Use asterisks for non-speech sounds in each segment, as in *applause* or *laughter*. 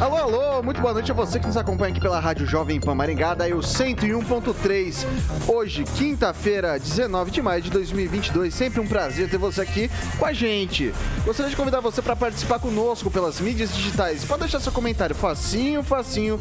Alô, alô, muito boa noite a você que nos acompanha aqui pela Rádio Jovem Pan Maringá, daí o 101.3. Hoje, quinta-feira, 19 de maio de 2022. Sempre um prazer ter você aqui com a gente. Gostaria de convidar você para participar conosco pelas mídias digitais. Pode deixar seu comentário facinho, facinho.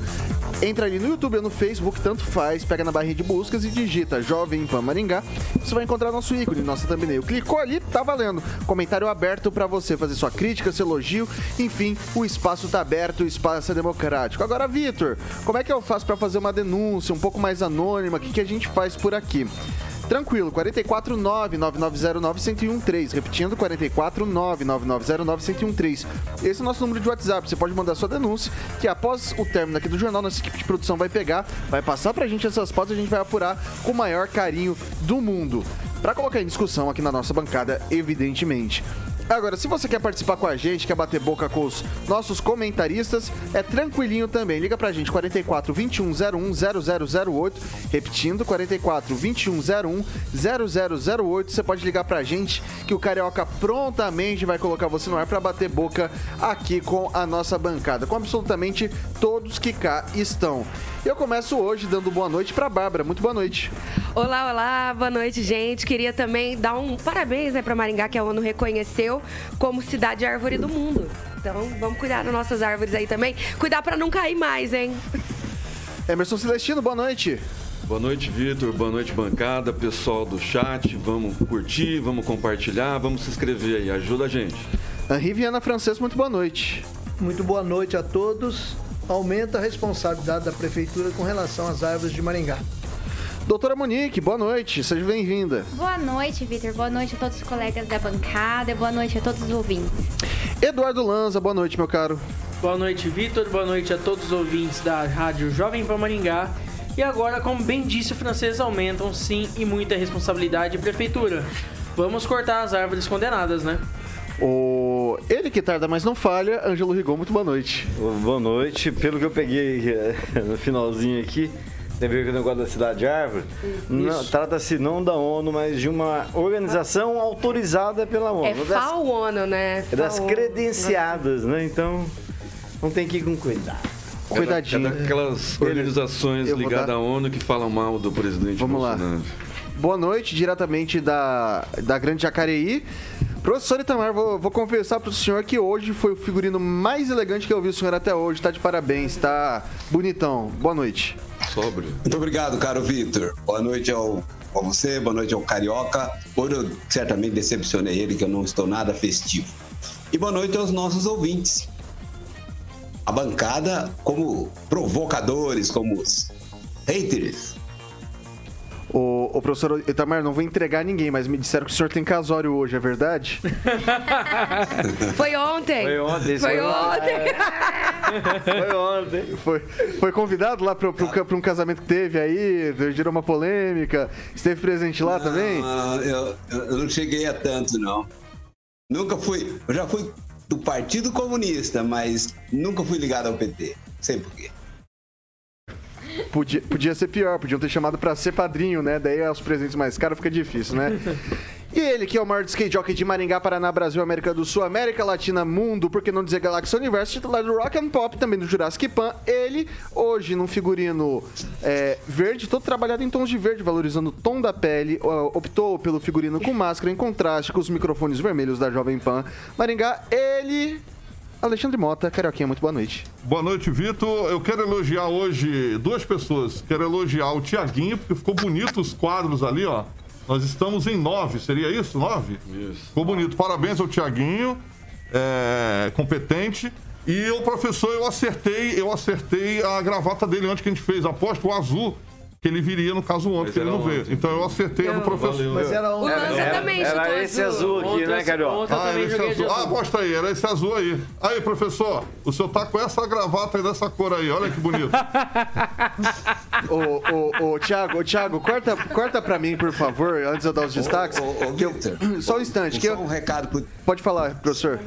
Entra ali no YouTube ou no Facebook, tanto faz, pega na barrinha de buscas e digita Jovem Pan Maringá. Você vai encontrar nosso ícone, nossa thumbnail. Clicou ali, tá valendo. Comentário aberto para você fazer sua crítica, seu elogio, enfim, o espaço tá aberto, o espaço espaço democrático. Agora, Vitor, como é que eu faço para fazer uma denúncia um pouco mais anônima? O que, que a gente faz por aqui? Tranquilo, 449-9909-1013. Repetindo, 449-9909-1013. Esse é o nosso número de WhatsApp. Você pode mandar sua denúncia, que após o término aqui do jornal, nossa equipe de produção vai pegar, vai passar pra gente essas fotos e a gente vai apurar com o maior carinho do mundo. Para colocar em discussão aqui na nossa bancada, evidentemente. Agora, se você quer participar com a gente, quer bater boca com os nossos comentaristas, é tranquilinho também. Liga pra gente, 44 2101 0008. Repetindo, 44 2101 0008. Você pode ligar pra gente que o Carioca prontamente vai colocar você no ar para bater boca aqui com a nossa bancada, com absolutamente todos que cá estão. Eu começo hoje dando boa noite para Bárbara. Muito boa noite. Olá, olá, boa noite, gente. Queria também dar um parabéns né, para Maringá, que a ONU reconheceu como cidade árvore do mundo. Então, vamos cuidar das nossas árvores aí também. Cuidar para não cair mais, hein? Emerson Celestino, boa noite. Boa noite, Vitor. Boa noite, bancada, pessoal do chat. Vamos curtir, vamos compartilhar, vamos se inscrever aí. Ajuda a gente. Henri Viana Francês, muito boa noite. Muito boa noite a todos aumenta a responsabilidade da prefeitura com relação às árvores de Maringá. Doutora Monique, boa noite, seja bem-vinda. Boa noite, Vitor. Boa noite a todos os colegas da bancada. Boa noite a todos os ouvintes. Eduardo Lanza, boa noite, meu caro. Boa noite, Vitor. Boa noite a todos os ouvintes da Rádio Jovem Pan Maringá. E agora, como bem disse o francês, aumentam sim e muita responsabilidade de prefeitura. Vamos cortar as árvores condenadas, né? O... Ele que tarda, mas não falha, Ângelo Rigon, muito boa noite. Boa noite. Pelo que eu peguei eh, *laughs* no finalzinho aqui, ver o negócio da cidade de árvore. Trata-se não da ONU, mas de uma organização autorizada pela ONU. É FAO ONU, né? É das credenciadas, né? Então, não tem que ir com cuidado. Cuidadinho. É daquelas organizações ligadas dar... à ONU que falam mal do presidente Vamos Bolsonaro. lá. Boa noite, diretamente da, da Grande Jacareí. Professor Itamar, vou, vou confessar para o senhor que hoje foi o figurino mais elegante que eu vi o senhor até hoje. Está de parabéns, está bonitão. Boa noite. Sóbrio. Muito obrigado, caro Vitor. Boa noite ao, a você, boa noite ao Carioca. Hoje eu certamente decepcionei ele, que eu não estou nada festivo. E boa noite aos nossos ouvintes. A bancada como provocadores, como haters o, o professor Itamar, não vou entregar ninguém, mas me disseram que o senhor tem casório hoje, é verdade? *laughs* Foi ontem. Foi ontem. Foi ontem. Foi ontem. Foi, foi convidado lá para um casamento que teve aí, gerou uma polêmica. Esteve presente lá não, também? Eu, eu não cheguei a tanto, não. Nunca fui. Eu já fui do Partido Comunista, mas nunca fui ligado ao PT. Sei por quê. Podia, podia ser pior, podiam ter chamado pra ser padrinho, né? Daí os presentes mais caros fica difícil, né? *laughs* E ele, que é o maior skate jockey de Maringá, Paraná, Brasil, América do Sul, América Latina, Mundo, por que não dizer Galáxia Universo, titular do Rock and Pop, também do Jurassic Pan. Ele, hoje, num figurino é, verde, todo trabalhado em tons de verde, valorizando o tom da pele, optou pelo figurino com máscara em contraste com os microfones vermelhos da Jovem Pan. Maringá, ele, Alexandre Mota, Carioquinha, muito boa noite. Boa noite, Vitor. Eu quero elogiar hoje duas pessoas. Quero elogiar o Tiaguinho, porque ficou bonito os quadros ali, ó. Nós estamos em nove, seria isso? Nove? Isso. Ficou bonito. Parabéns ao Tiaguinho, é, competente. E o professor, eu acertei, eu acertei a gravata dele antes que a gente fez. Aposto o azul que ele viria no caso ontem, Mas que ele era não veio. ontem. Então eu acertei a do Não. professor. Valeu. Mas era O um. Lanza Era, também era chutou esse azul aqui, Ontem- né, Carioca? ontem Ah, também esse azul. Ah, mostra aí, era esse azul aí. Aí, professor, o senhor tá com essa gravata aí dessa cor aí, olha que bonito. *laughs* Ô, ô, ô, Thiago, ô, Thiago, corta, corta pra mim, por favor, antes de eu dar os destaques. Ô, ô, ô, que eu- Victor, *clears throat* só um instante, que Só eu... um recado pro, Pode falar, professor.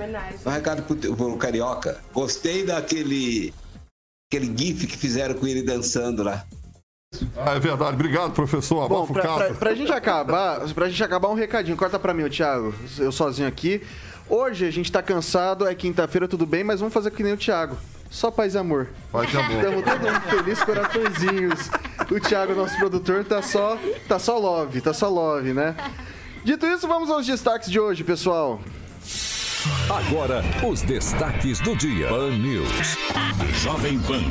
um recado pro, pro Carioca. Gostei daquele aquele gif que fizeram com ele dançando lá. Ah, é verdade. Obrigado, professor. Bom, Abafa o pra, pra, pra gente acabar, pra gente acabar um recadinho, corta pra mim, Thiago, eu sozinho aqui. Hoje a gente tá cansado, é quinta-feira, tudo bem, mas vamos fazer que nem o Thiago. Só paz e amor. Paz e amor. Estamos todo mundo feliz, coraçõezinhos. O Thiago, nosso produtor, tá só, tá só love, tá só love, né? Dito isso, vamos aos destaques de hoje, pessoal. Agora, os destaques do dia. Pan News. Jovem Pan.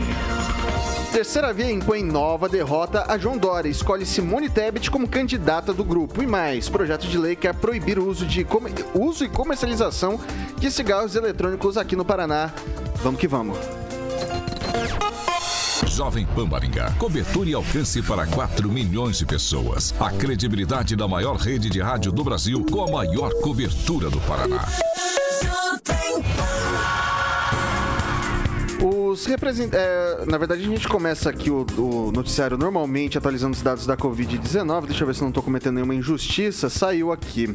Terceira via impõe nova derrota a João Dória. Escolhe Simone Tebet como candidata do grupo. E mais, projeto de lei quer proibir o uso, de uso e comercialização de cigarros eletrônicos aqui no Paraná. Vamos que vamos. Jovem Pan Maringá. Cobertura e alcance para 4 milhões de pessoas. A credibilidade da maior rede de rádio do Brasil com a maior cobertura do Paraná. Os representantes. na verdade, a gente começa aqui o, o noticiário normalmente atualizando os dados da Covid-19. Deixa eu ver se não estou cometendo nenhuma injustiça. Saiu aqui.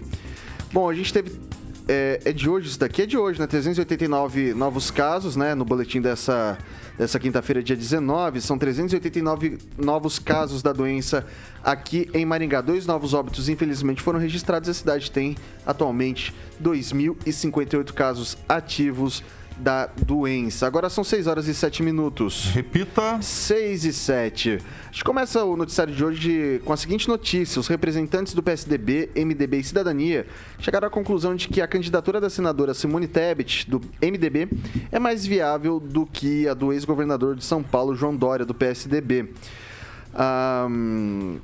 Bom, a gente teve. É, é de hoje isso daqui? É de hoje, né? 389 novos casos, né? No boletim dessa, dessa quinta-feira, dia 19. São 389 novos casos da doença aqui em Maringá. Dois novos óbitos, infelizmente, foram registrados. A cidade tem atualmente 2.058 casos ativos da doença. Agora são 6 horas e 7 minutos. Repita. 6 e 7. A gente começa o noticiário de hoje com a seguinte notícia: os representantes do PSDB, MDB e Cidadania chegaram à conclusão de que a candidatura da senadora Simone Tebet, do MDB, é mais viável do que a do ex-governador de São Paulo, João Dória, do PSDB. Ahn,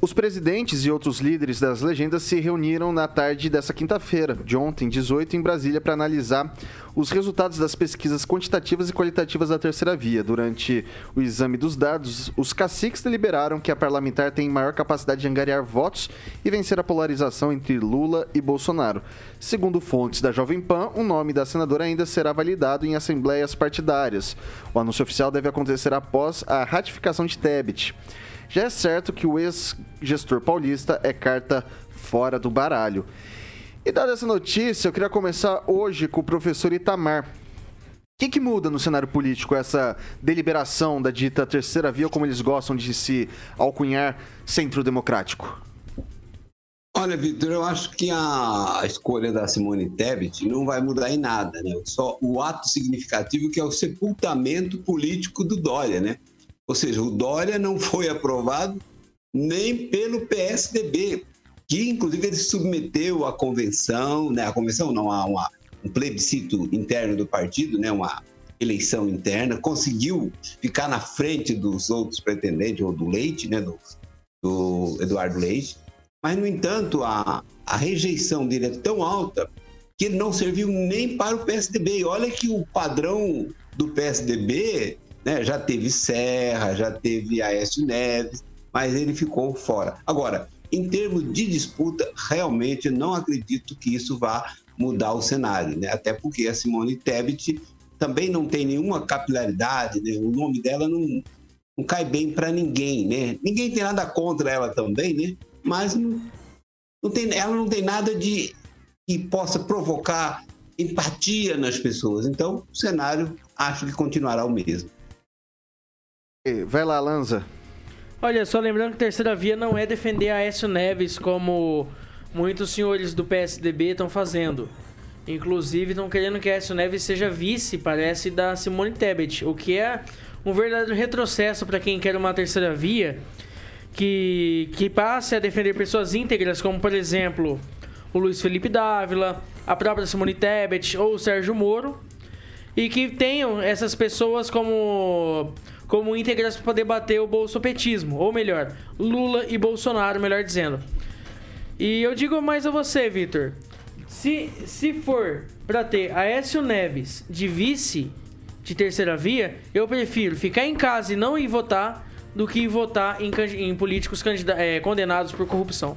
os presidentes e outros líderes das legendas se reuniram na tarde dessa quinta-feira, de ontem, 18, em Brasília, para analisar os resultados das pesquisas quantitativas e qualitativas da terceira via. Durante o exame dos dados, os caciques deliberaram que a parlamentar tem maior capacidade de angariar votos e vencer a polarização entre Lula e Bolsonaro. Segundo fontes da Jovem Pan, o nome da senadora ainda será validado em assembleias partidárias. O anúncio oficial deve acontecer após a ratificação de Tebet. Já é certo que o ex-gestor paulista é carta fora do baralho. E dada essa notícia, eu queria começar hoje com o professor Itamar. O que, que muda no cenário político essa deliberação da dita terceira via, como eles gostam de se alcunhar centro democrático? Olha, Vitor, eu acho que a escolha da Simone Tebet não vai mudar em nada, né? Só o ato significativo que é o sepultamento político do Dória, né? Ou seja, o Dória não foi aprovado nem pelo PSDB, que inclusive ele submeteu à convenção, né? A convenção não, a uma, um plebiscito interno do partido, né? Uma eleição interna, conseguiu ficar na frente dos outros pretendentes, ou do Leite, né? Do, do Eduardo Leite. Mas, no entanto, a, a rejeição dele é tão alta que ele não serviu nem para o PSDB. E olha que o padrão do PSDB né, já teve Serra, já teve Aécio Neves, mas ele ficou fora. Agora, em termos de disputa, realmente não acredito que isso vá mudar o cenário, né? até porque a Simone Tebet também não tem nenhuma capilaridade, né? o nome dela não, não cai bem para ninguém, né? Ninguém tem nada contra ela também, né? Mas não, não tem, ela não tem nada de que possa provocar empatia nas pessoas. Então, o cenário acho que continuará o mesmo. Vai lá, Lanza. Olha, só lembrando que terceira via não é defender Aécio Neves como muitos senhores do PSDB estão fazendo. Inclusive, estão querendo que Aécio Neves seja vice, parece, da Simone Tebet, o que é um verdadeiro retrocesso para quem quer uma terceira via que, que passe a defender pessoas íntegras, como, por exemplo, o Luiz Felipe Dávila, a própria Simone Tebet ou o Sérgio Moro, e que tenham essas pessoas como como íntegras para poder bater o bolsopetismo, ou melhor, Lula e Bolsonaro, melhor dizendo. E eu digo mais a você, Vitor. Se, se for pra ter Aécio Neves de vice de terceira via, eu prefiro ficar em casa e não ir votar do que votar em, em políticos eh, condenados por corrupção.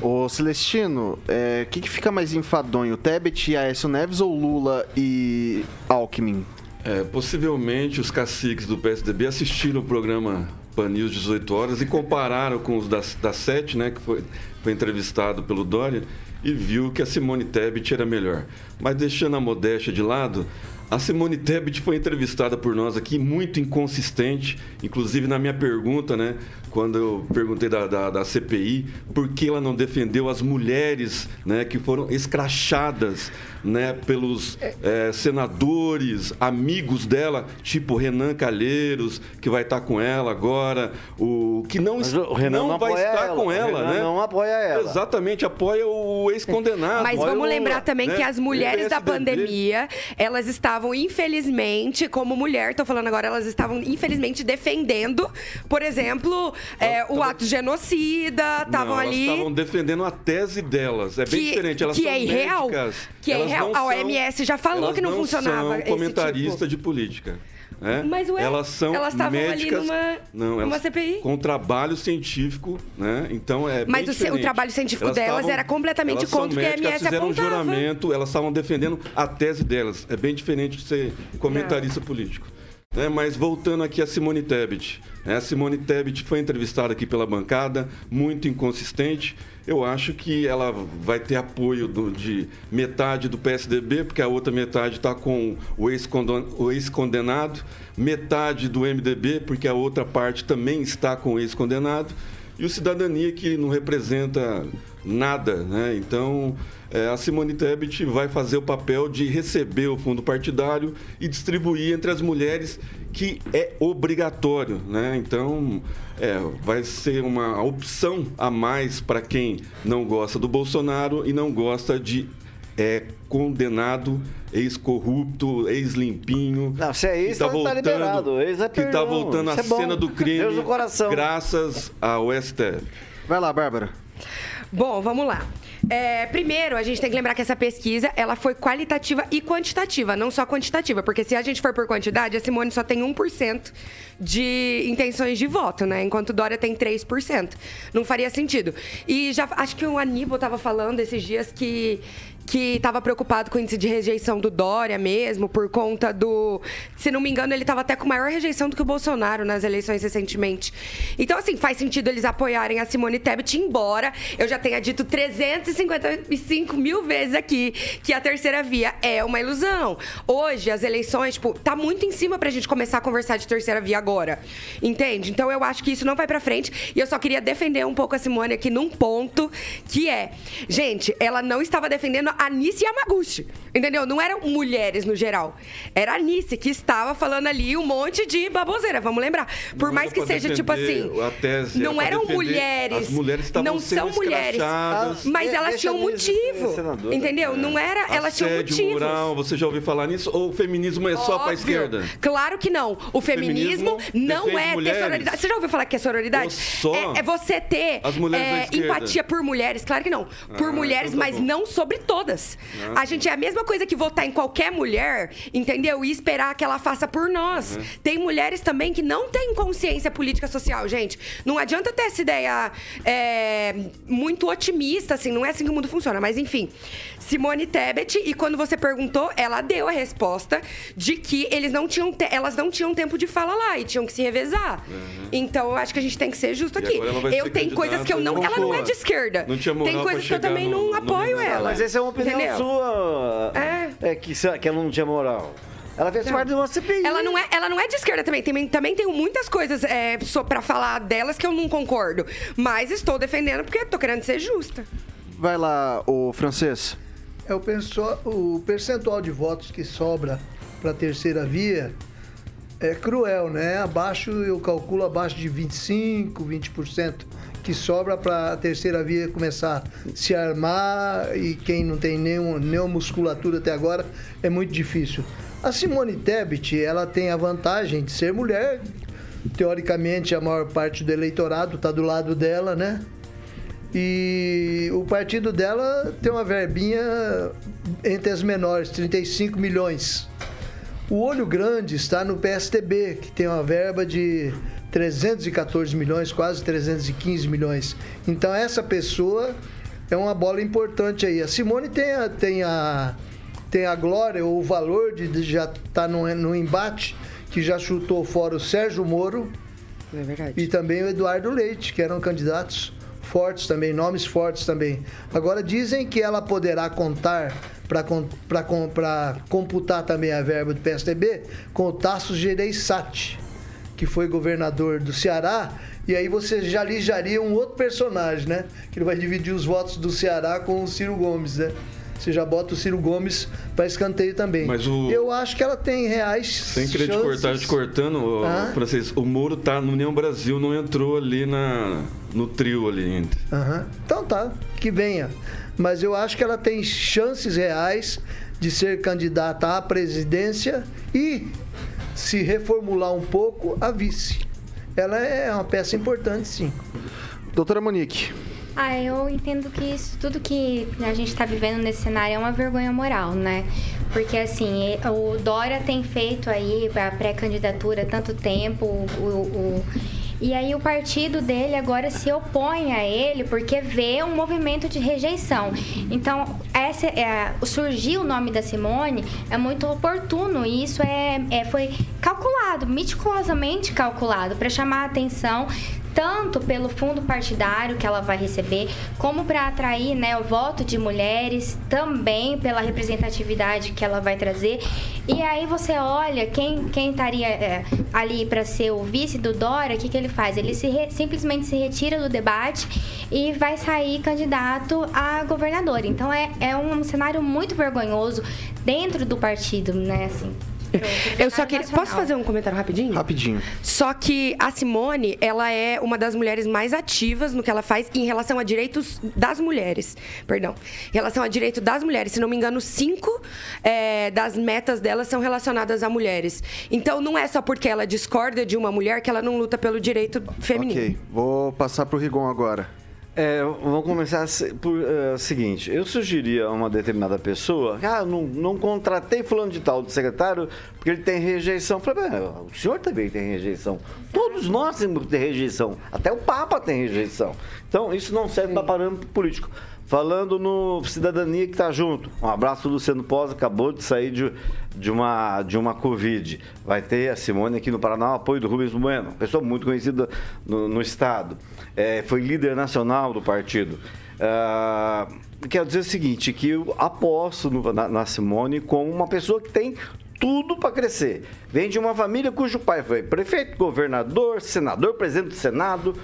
Ô Celestino, o que, que fica mais enfadonho? Tebet e Aécio Neves ou Lula e Alckmin? É, possivelmente os caciques do PSDB assistiram o programa Pan News 18 horas e compararam com os da, da Sete, né, que foi, foi entrevistado pelo Dória, e viu que a Simone Tebet era melhor. Mas deixando a modéstia de lado, a Simone Tebet foi entrevistada por nós aqui, muito inconsistente, inclusive na minha pergunta, né? Quando eu perguntei da, da, da CPI, por que ela não defendeu as mulheres né, que foram escrachadas né, pelos eh, senadores, amigos dela, tipo Renan Calheiros, que vai estar com ela agora, o que não, o Renan não não vai apoia estar ela, com o ela, Renan né? não apoia ela. Exatamente, apoia o ex-condenado. Mas vamos o- lembrar também né? que as mulheres da pandemia, elas estavam, infelizmente, como mulher, tô falando agora, elas estavam, infelizmente, defendendo, por exemplo, é, o ato genocida, estavam ali. Elas estavam defendendo a tese delas. É bem Que- diferente. Elas que são é irreal? médicas. Que é Elas irreal? não A são- OMS já falou que não funcionava São comentarista tipo. de política. né? Mas, ué, elas são elas estavam ali médicas, numa- não, numa CPI. com trabalho científico, né? Então é Mas bem o o trabalho científico Elas delas era completamente são contra o que a médicas, MS fizeram um apontava. juramento, elas estavam defendendo a tese delas. É bem diferente de ser comentarista político. Né, mas voltando aqui a Simone Tebet. né, A Simone Tebet foi entrevistada aqui pela bancada, muito inconsistente. Eu acho que ela vai ter apoio do- de metade do PSDB, porque a outra metade está com o ex-condenado, metade do MDB, porque a outra parte também está com o ex-condenado, e o Cidadania, que não representa nada. Né? Então, é, a Simone Tebet vai fazer o papel de receber o fundo partidário e distribuir entre as mulheres, que é obrigatório. Né? Então, é, vai ser uma opção a mais para quem não gosta do Bolsonaro e não gosta de é, condenado, ex-corrupto, ex-limpinho. Não, se é isso, tá liberado. Ex é que tá voltando à é cena do crime Deus no coração. graças ao STF. Vai lá, Bárbara. Bom, vamos lá. É, primeiro, a gente tem que lembrar que essa pesquisa ela foi qualitativa e quantitativa, não só quantitativa, porque se a gente for por quantidade, a Simone só tem 1% de intenções de voto, né? Enquanto Dória tem 3%. Não faria sentido. E já acho que o Aníbal estava falando esses dias que que estava preocupado com o índice de rejeição do Dória mesmo, por conta do. Se não me engano, ele estava até com maior rejeição do que o Bolsonaro nas eleições recentemente. Então, assim, faz sentido eles apoiarem a Simone Tebet, embora eu já tenha dito 355 mil vezes aqui que a terceira via é uma ilusão. Hoje, as eleições, tipo, tá muito em cima pra gente começar a conversar de terceira via agora. Entende? Então, eu acho que isso não vai pra frente. E eu só queria defender um pouco a Simone aqui num ponto que é. Gente, ela não estava defendendo a Nice Yamaguchi. Entendeu? Não eram mulheres no geral. Era a Nice que estava falando ali um monte de baboseira, vamos lembrar. Por Não mais que seja tipo assim. a tese, não era eram mulheres. as mulheres estavam não sendo são mulheres. escrachadas. Mas De- elas tinham ser motivo. senadora. Entendeu? Não era. Elas tinham motivos. moral, você já ouviu falar nisso? Ou o feminismo é só para esquerda? Claro que não. O feminismo, feminismo não é ter mulheres. sororidade. Você já ouviu falar que é sororidade? É, é você ter as mulheres da é, empatia por mulheres. Claro que não. Por Ah, mulheres, então tá mas bom. não sobre todas. Ah, a gente é a mesma coisa que votar em qualquer mulher, entendeu? E esperar que ela faça por nós. Uhum. Tem mulheres também que não têm consciência política social, gente. Não adianta ter essa ideia é, muito otimista, assim. Não é assim que o mundo funciona. Mas, enfim. Simone Tebet, e quando você perguntou, ela deu a resposta de que eles não tinham te- elas não tinham tempo de fala lá e tinham que se revezar. Então, eu acho que a gente tem que ser justo Uhum. E aqui. Eu tenho coisas que eu não. Ela não é de esquerda. Não tinha moral Tem coisas que eu também no- não apoio ela. Mas essa é uma opinião Entendeu? sua. É. que, se- que ela não tinha moral. Ela fez parte de uma CPI. Ela não, é, ela não é de esquerda também. Tem, também tenho muitas coisas é, só pra falar delas que eu não concordo. Mas estou defendendo porque tô querendo ser justa. Vai lá, o francês. É o, o percentual de votos que sobra para a terceira via é cruel, né? Abaixo, eu calculo abaixo de 25, 20% que sobra para a terceira via começar a se armar e quem não tem nenhum, nenhuma musculatura até agora é muito difícil. A Simone Tebet, ela tem a vantagem de ser mulher. Teoricamente, a maior parte do eleitorado está do lado dela, né? E o partido dela tem uma verbinha entre as menores, 35 milhões. O olho grande está no PSTB, que tem uma verba de 314 milhões, quase 315 milhões. Então essa pessoa é uma bola importante aí. A Simone tem a, tem a, tem a glória ou o valor de, de já estar tá no, no embate, que já chutou fora o Sérgio Moro É e também o Eduardo Leite, que eram candidatos fortes também, nomes fortes também. Agora dizem que ela poderá contar para computar também a verba do PSDB com o Tasso Gereissati, que foi governador do Ceará. E aí você já lijaria um outro personagem, né? Que ele vai dividir os votos do Ceará com o Ciro Gomes, né? Você já bota o Ciro Gomes para escanteio também. Mas o- Eu acho que ela tem reais Sem querer te chances. cortar, te cortando, Ah. francês, o Moro tá no União Brasil, não entrou ali na, no trio ali ainda. Aham. Então tá, que venha. Mas eu acho que ela tem chances reais de ser candidata à presidência e, se reformular um pouco, a vice. Ela é uma peça importante, sim. Doutora Monique. Ah, eu entendo que isso, tudo que a gente está vivendo nesse cenário é uma vergonha moral, né? Porque, assim, o Dória tem feito aí a pré-candidatura há tanto tempo, o, o- o- e aí o partido dele agora se opõe a ele porque vê um movimento de rejeição. Então, essa, é, surgir o nome da Simone é muito oportuno e isso é, é- foi calculado, meticulosamente calculado, para chamar a atenção tanto pelo fundo partidário que ela vai receber, como para atrair né, o voto de mulheres, também pela representatividade que ela vai trazer. E aí você olha quem, quem estaria é, ali para ser o vice do Dória, o que, que ele faz? Ele se re- simplesmente se retira do debate e vai sair candidato a governador. Então é, é um cenário muito vergonhoso dentro do partido, né? Assim, *laughs* Eu só queria. Posso fazer um comentário rapidinho? Rapidinho. Só que a Simone, ela é uma das mulheres mais ativas no que ela faz em relação a direitos das mulheres. Perdão. Em relação a direito das mulheres. Se não me engano, cinco é, das metas dela são relacionadas a mulheres. Então não é só porque ela discorda de uma mulher que ela não luta pelo direito feminino. Ok, vou passar pro Rigon agora. É, vamos começar por o seguinte. Eu sugeria a uma determinada pessoa, ah, não, não contratei fulano de tal de secretário porque ele tem rejeição. Eu Falei, "Bem, o senhor também tem rejeição. Todos nós temos que ter rejeição. Até o Papa tem rejeição. Então, isso não serve para parâmetro político. Falando no Cidadania que está junto. Um abraço Luciano Pós, acabou de sair de, de, uma, de uma Covid. Vai ter a Simone aqui no Paraná, o apoio do Rubens Bueno, pessoa muito conhecida no, no Estado. É, foi líder nacional do partido. Ah, quero dizer o seguinte, que eu aposto no- na, na Simone como uma pessoa que tem tudo para crescer. Vem de uma família cujo pai foi prefeito, governador, senador, presidente do Senado.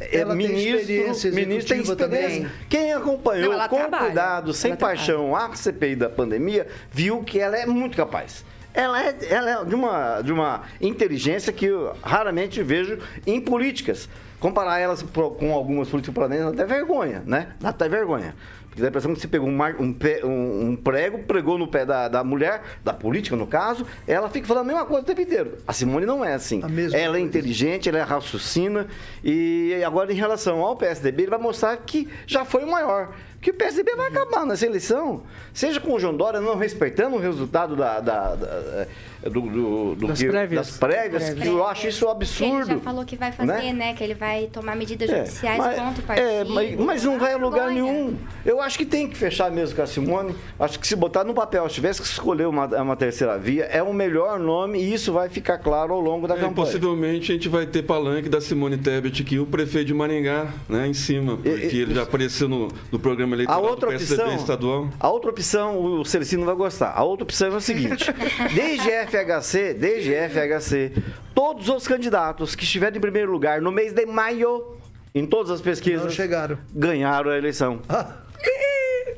É Ela tem experiência ministro tem executiva também. experiência. Quem acompanhou Não, com trabalha. cuidado, sem Ela trabalha. paixão, a CPI da pandemia, viu que ela é muito capaz. Ela é, ela é de, uma, de uma inteligência que eu raramente vejo em políticas. Comparar elas com algumas políticas paranaenses dá até vergonha, né? Dá até vergonha. Dá a impressão que você pegou um, um um- prego, pregou no pé da, da mulher, da política no caso, ela fica falando a mesma coisa o tempo inteiro. A Simone não é assim. ela é coisa. inteligente, ela é raciocina. E agora, em relação ao PSDB, ele vai mostrar que já foi o maior. Que o PSDB vai acabar nessa eleição. Seja com o João Dória não respeitando o resultado da, da- da- do, do- do Das que- prévias. das prévias, que eu acho isso Que ele absurdo. já falou que vai fazer, né? né? Que ele vai tomar medidas É, judiciais mas- contra o partido. É, mas, mas não vai a lugar nenhum. Eu acho que tem que fechar mesmo com a Simone. Acho que se botar no papel, se tivesse que escolher uma, uma terceira via, é o melhor nome e isso vai ficar claro ao longo da É, campanha. possivelmente a gente vai ter palanque da Simone Tebet aqui, o prefeito de Maringá, né, em cima, porque E- e- ele já apareceu no, no programa A eleitoral outra do PSDB opção, estadual. a outra opção, o Celicino vai gostar. A outra opção é o seguinte: *laughs* desde FHC, desde FHC, todos os candidatos que estiverem em primeiro lugar no mês de maio, em todas as pesquisas, Não chegaram. ganharam a eleição.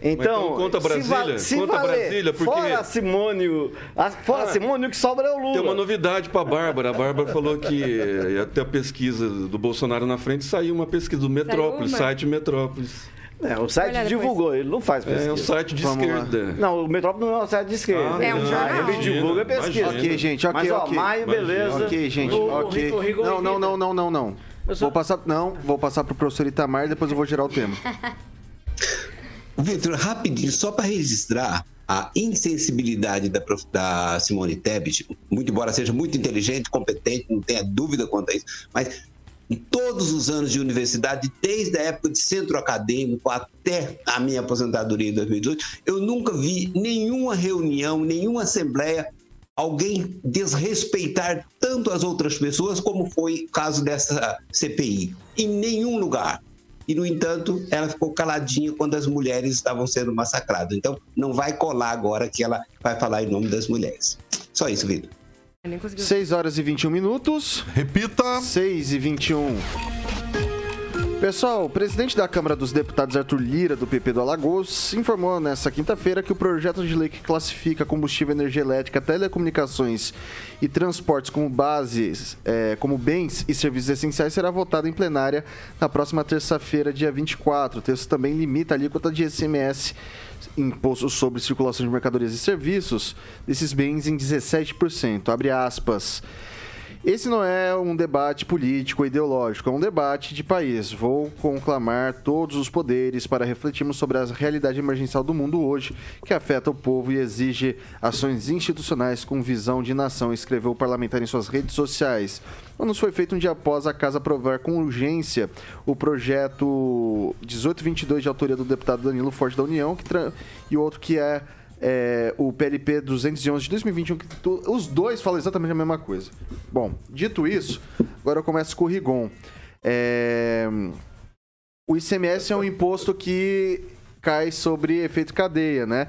Então, então conta se Brasília, va- se conta valer, Brasília, porque- Fora a Simone, o- a- fora a Simone, o que sobra é o Lula. Tem uma novidade para a Bárbara. A Bárbara falou que ia ter a pesquisa do Bolsonaro na frente, saiu uma pesquisa do Metrópolis, site Metrópolis. É, o site Olha depois. divulgou, ele não faz pesquisa. É um site de Vamos lá. esquerda. Não, o Metrópole não é um site de esquerda. Ah, É um jornal. Ele divulga pesquisa. imagina. Ok, gente, ok, Mas, ó, ok. maio, beleza. Ok, gente, O- o ok. Rico- o Rico Não, não, não, não, não, não. Vou passar. Não, vou passar pro professor Itamar e depois eu vou gerar o tema. *laughs* Vitor, rapidinho, só para registrar a insensibilidade da, prof- da Simone Tebet, muito embora seja muito inteligente, competente, não tenha dúvida quanto a isso, mas em todos os anos de universidade, desde a época de centro acadêmico até a minha aposentadoria em 2018, eu nunca vi nenhuma reunião, nenhuma assembleia alguém desrespeitar tanto as outras pessoas como foi o caso dessa CPI. Em nenhum lugar. E, no entanto, ela ficou caladinha quando as mulheres estavam sendo massacradas. Então, não vai colar agora que ela vai falar em nome das mulheres. Só isso, Vitor. 6 horas e 21 minutos. Repita. 6 e 21. Pessoal, o presidente da Câmara dos Deputados, Arthur Lira, do PP do Alagoas, informou nesta quinta-feira que o projeto de lei que classifica combustível, energia elétrica, telecomunicações e transportes como bases, eh, como bens e serviços essenciais será votado em plenária na próxima terça-feira, dia 24. O texto também limita a alíquota de ICMS, imposto sobre circulação de mercadorias e serviços, desses bens em 17%. Abre aspas. Esse não é um debate político ou ideológico, é um debate de país. Vou conclamar todos os poderes para refletirmos sobre a realidade emergencial do mundo hoje, que afeta o povo e exige ações institucionais com visão de nação, escreveu o parlamentar em suas redes sociais. O anúncio foi feito um dia após a Casa aprovar com urgência o projeto 1822 de autoria do deputado Danilo Forte da União que e outro que é é, o PLP 211 de 2021, que tu- os dois falam exatamente a mesma coisa. Bom, dito isso, agora eu começo com o Rigon. É, o ICMS é um imposto que cai sobre efeito cadeia, né?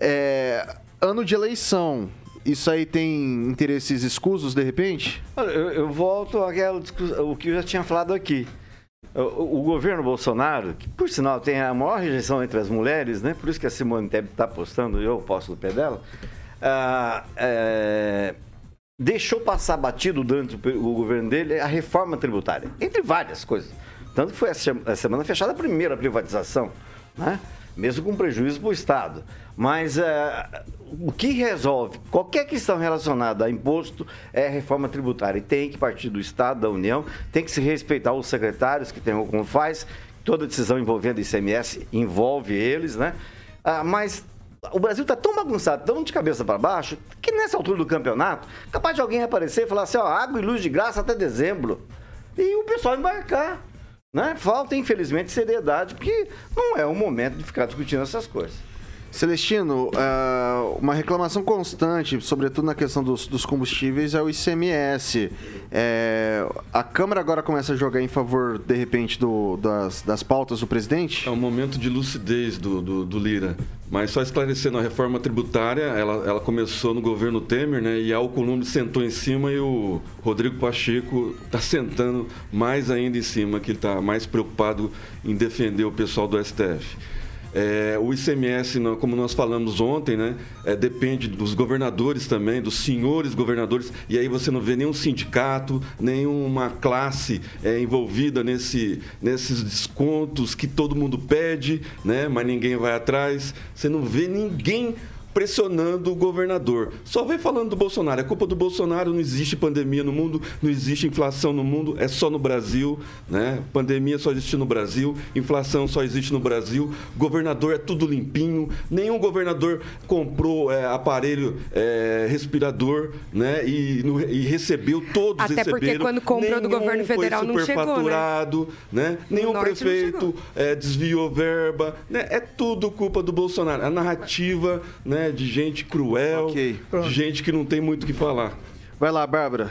É, ano de eleição, isso aí tem interesses escusos de repente? Eu, eu volto àquela discussão, o que eu já tinha falado aqui. O, o governo Bolsonaro, que por sinal tem a maior rejeição entre as mulheres, né? Por isso que a Simone Tebet está apostando, eu posto no pé dela. ah, é, deixou passar batido durante o governo dele a reforma tributária, entre várias coisas. Tanto que foi a semana fechada a primeira privatização, né? mesmo com prejuízo para o Estado. Mas eh, o que resolve qualquer questão relacionada a imposto é reforma tributária. E tem que partir do Estado, da União, tem que se respeitar os secretários que tem como faz. Toda decisão envolvendo ICMS envolve eles, né? Ah, mas o Brasil está tão bagunçado, tão de cabeça para baixo, que nessa altura do campeonato, capaz de alguém aparecer e falar assim, ó, água e luz de graça até dezembro. E o pessoal embarcar. Né? Falta, infelizmente, seriedade, porque não é o momento de ficar discutindo essas coisas. Celestino, ah, uma reclamação constante, sobretudo na questão dos, dos combustíveis, é o ICMS. É, a Câmara agora começa a jogar em favor, de repente, do- das, das pautas do presidente? É um momento de lucidez do, do, do Lira. Mas só esclarecendo, a reforma tributária, ela, ela começou no governo Temer, né? E a Alcolumbre sentou em cima e o Rodrigo Pacheco está sentando mais ainda em cima, que está mais preocupado em defender o pessoal do STF. É, o ICMS, como nós falamos ontem, né, é, depende dos governadores também, dos senhores governadores, e aí você não vê nenhum sindicato, nenhuma classe é, envolvida nesse, nesses descontos que todo mundo pede, né, mas ninguém vai atrás. Você não vê ninguém pressionando o governador. Só vem falando do Bolsonaro. É culpa do Bolsonaro, não existe pandemia no mundo, não existe inflação no mundo, é só no Brasil, né? Pandemia só existe no Brasil, inflação só existe no Brasil, governador é tudo limpinho, nenhum governador comprou é, aparelho é, respirador, né? E, no- e recebeu, todos Até porque receberam. quando comprou do governo federal não chegou, né? superfaturado, né? Nenhum prefeito é, desviou verba, né? É tudo culpa do Bolsonaro. A narrativa, né, de gente cruel, Ok. de gente que não tem muito o que falar. Vai lá, Bárbara.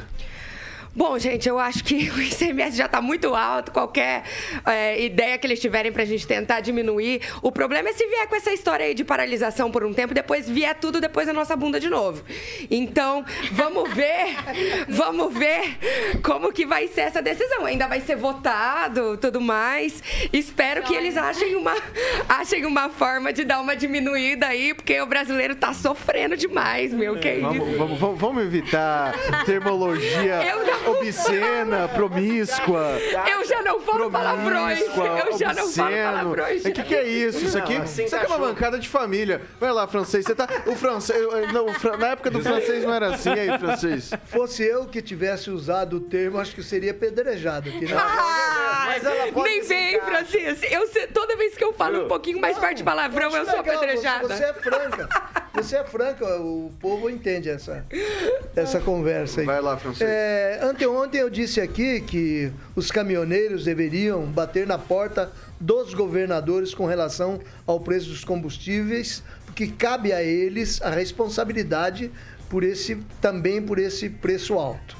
Bom, gente, eu acho que *laughs* o ICMS já está muito alto. Qualquer é, ideia que eles tiverem para a gente tentar diminuir. O problema é se vier com essa história aí de paralisação por um tempo, depois vier tudo depois da nossa bunda de novo. Então, vamos ver, *laughs* vamos ver como que vai ser essa decisão. Ainda vai ser votado, tudo mais. Espero que eles achem uma, *laughs* achem uma forma de dar uma diminuída aí, porque o brasileiro tá sofrendo demais, meu. Que isso? Vamos, vamos- vamos- vamos evitar termologia Eu não obscena, promíscua. Eu já não falo palavrões. Eu já não falo palavrões. O que, que é isso? Isso aqui, Não, isso aqui é uma bancada de família. Vai lá, francês. Você tá. O francês. Não, o fran- na época do francês não era assim aí, francês. Fosse eu que tivesse usado o termo, acho que seria apedrejado aqui. Né? Ah, Mas ela pode nem vem. Francis. Eu toda vez que eu falo um pouquinho mais perto de palavrão, eu sou legal, apedrejada. Você, você é franca. Você é franca, o povo entende essa, essa conversa aí. Vai lá, francês. É, anteontem eu disse aqui que os caminhoneiros deveriam bater na porta dos governadores com relação ao preço dos combustíveis, porque cabe a eles a responsabilidade por esse, também por esse preço alto.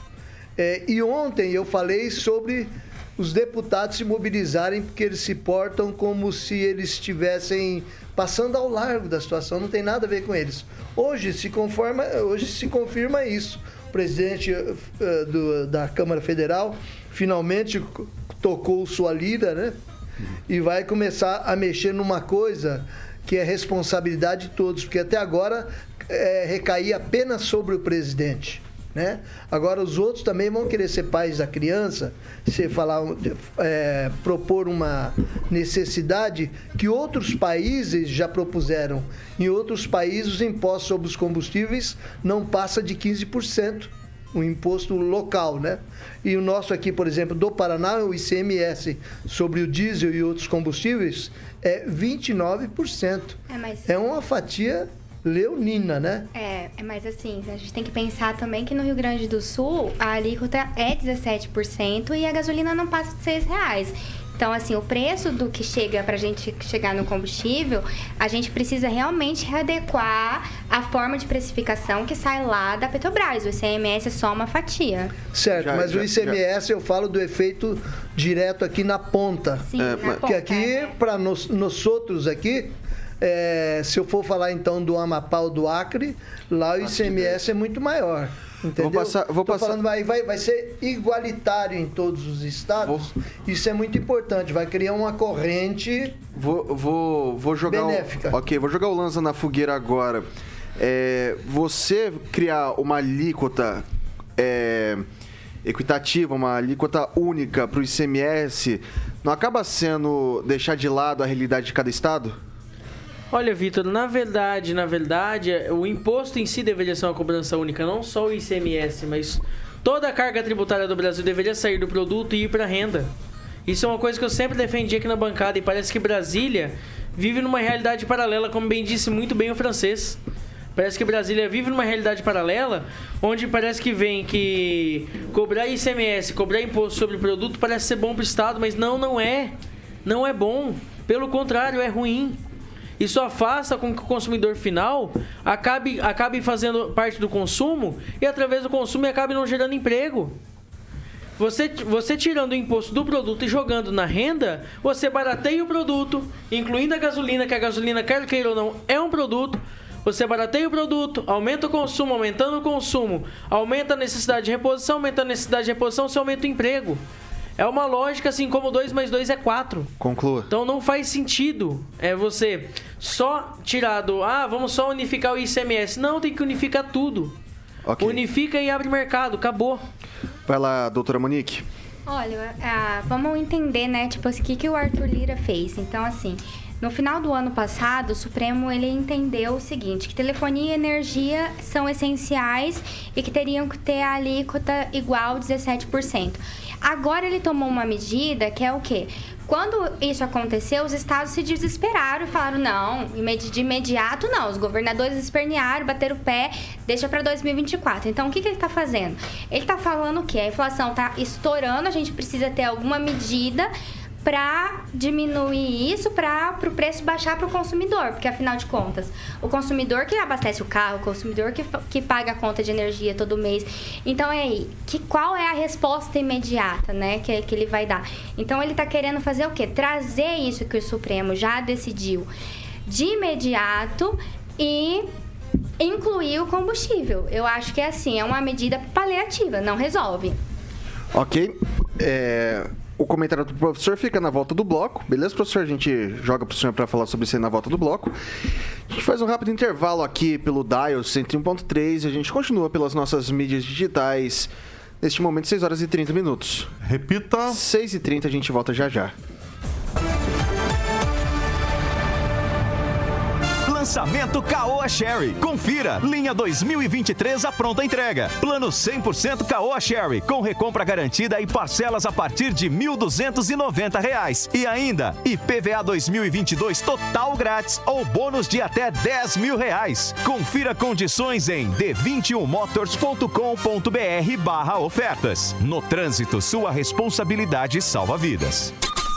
É, e ontem eu falei sobre os deputados se mobilizarem porque eles se portam como se eles estivessem passando ao largo da situação, não tem nada a ver com eles. Hoje se conforma, hoje se confirma isso. O presidente eh, do- da Câmara Federal finalmente co- tocou sua lira, né? E vai começar a mexer numa coisa que é responsabilidade de todos, porque até agora eh, recaía apenas sobre o presidente. Né? Agora os outros também vão querer ser pais da criança, se falar, é, propor uma necessidade que outros países já propuseram. Em outros países, os impostos sobre os combustíveis não passa de 15%, o imposto local, né? E o nosso aqui, por exemplo, do Paraná, o ICMS sobre o diesel e outros combustíveis é 29%. É, mas... É uma fatia leonina, né? É, é mais assim, a gente tem que pensar também que no Rio Grande do Sul a alíquota é 17% e a gasolina não passa de 6 reais. Então, assim, o preço do que chega pra gente chegar no combustível, a gente precisa realmente readequar a forma de precificação que sai lá da Petrobras. O ICMS é só uma fatia. Certo, Já- mas já- o ICMS eu falo do efeito direto aqui na ponta. Sim, É, na mas- ponta, Que aqui, é. para nós, nós outros aqui, é, se eu for falar então do Amapá ou do Acre, lá o ICMS é muito maior. Entendeu? Vou passar- vou passar- falando, vai, vai, vai ser igualitário em todos os estados. Isso é muito importante. Vai criar uma corrente. Vou, vou, vou jogar. Benéfica. O, ok, vou jogar o Lanza na fogueira agora. É, você criar uma alíquota é, equitativa, uma alíquota única para o ICMS, não acaba sendo deixar de lado a realidade de cada estado? Olha, Vitor, na verdade, na verdade, o imposto em si deveria ser uma cobrança única, não só o ICMS, mas toda a carga tributária do Brasil deveria sair do produto e ir para renda. Isso é uma coisa que eu sempre defendi aqui na bancada e parece que Brasília vive numa realidade paralela, como bem disse muito bem o francês. Parece que Brasília vive numa realidade paralela, onde parece que vem que cobrar ICMS, cobrar imposto sobre o produto parece ser bom para o Estado, mas não, não é. Não é bom. Pelo contrário, é ruim. Isso afasta com que o consumidor final acabe, acabe fazendo parte do consumo e através do consumo acabe não gerando emprego. Você, você tirando o imposto do produto e jogando na renda, você barateia o produto, incluindo a gasolina, que a gasolina, quer queira ou não, é um produto. Você barateia o produto, aumenta o consumo, aumentando o consumo, aumenta a necessidade de reposição, aumenta a necessidade de reposição, você aumenta o emprego. É uma lógica assim como 2 mais 2 é 4. Conclua. Então não faz sentido é você só tirar do. Ah, vamos só unificar o ICMS. Não, tem que unificar tudo. Ok. Unifica e abre mercado, acabou. Vai lá, doutora Monique. Olha, ah, vamos entender, né, tipo, o que, que o Arthur Lira fez. Então, assim, no final do ano passado, o Supremo, ele entendeu o seguinte, que telefonia e energia são essenciais e que teriam que ter a alíquota igual 17%. Agora ele tomou uma medida que é o quê? Quando isso aconteceu, os estados se desesperaram e falaram: não, de imediato não. Os governadores espernearam, bateram o pé, deixa para 2024. Então, o que, que ele está fazendo? Ele está falando o quê? A inflação está estourando, a gente precisa ter alguma medida para diminuir isso, para o preço baixar para o consumidor, porque afinal de contas, o consumidor que abastece o carro, o consumidor que, que paga a conta de energia todo mês. Então é aí, que, qual é a resposta imediata, né, que, que ele vai dar? Então ele está querendo fazer o quê? Trazer isso que o Supremo já decidiu de imediato e incluir o combustível. Eu acho que é assim, é uma medida paliativa, não resolve. Ok. É, o comentário do professor fica na volta do bloco. Beleza, professor? A gente joga pro senhor para falar sobre isso aí na volta do bloco. A gente faz um rápido intervalo aqui pelo Dial 101.3 e a gente continua pelas nossas mídias digitais Neste momento, 6 horas e 30 minutos. Repita. 6 e 30 a gente volta já já. Lançamento Caoa Sherry. Confira. Linha 2023 à pronta entrega. Plano 100% Caoa Sherry. Com recompra garantida e parcelas a partir de 1.290 reais. E ainda, IPVA 2022 total grátis ou bônus de até 10 mil reais. Confira condições em d21motors.com.br barra ofertas. No trânsito, sua responsabilidade salva vidas.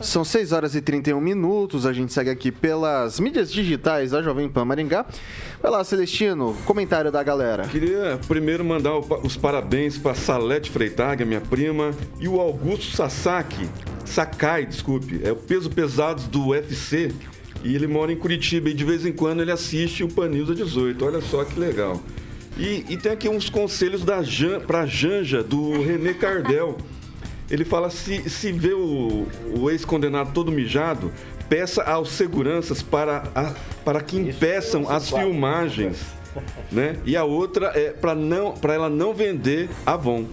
São 6 horas e 31 minutos. A gente segue aqui pelas mídias digitais da Jovem Pan Maringá. Vai lá, Celestino, comentário da galera. Queria primeiro mandar os parabéns para Salete Freitag, minha prima, e o Augusto Sasaki, Sakai, desculpe, é o peso pesados do UFC. E ele mora em Curitiba e de vez em quando ele assiste o Pan News 18. Olha só que legal. E, e tem aqui uns conselhos da Jan, pra Janja, do René Cardel. Ele fala: se, se vê o, o ex-condenado todo mijado, peça aos seguranças para, a- para que impeçam as filmagens. Né? E a outra é para não, para ela não vender Avon.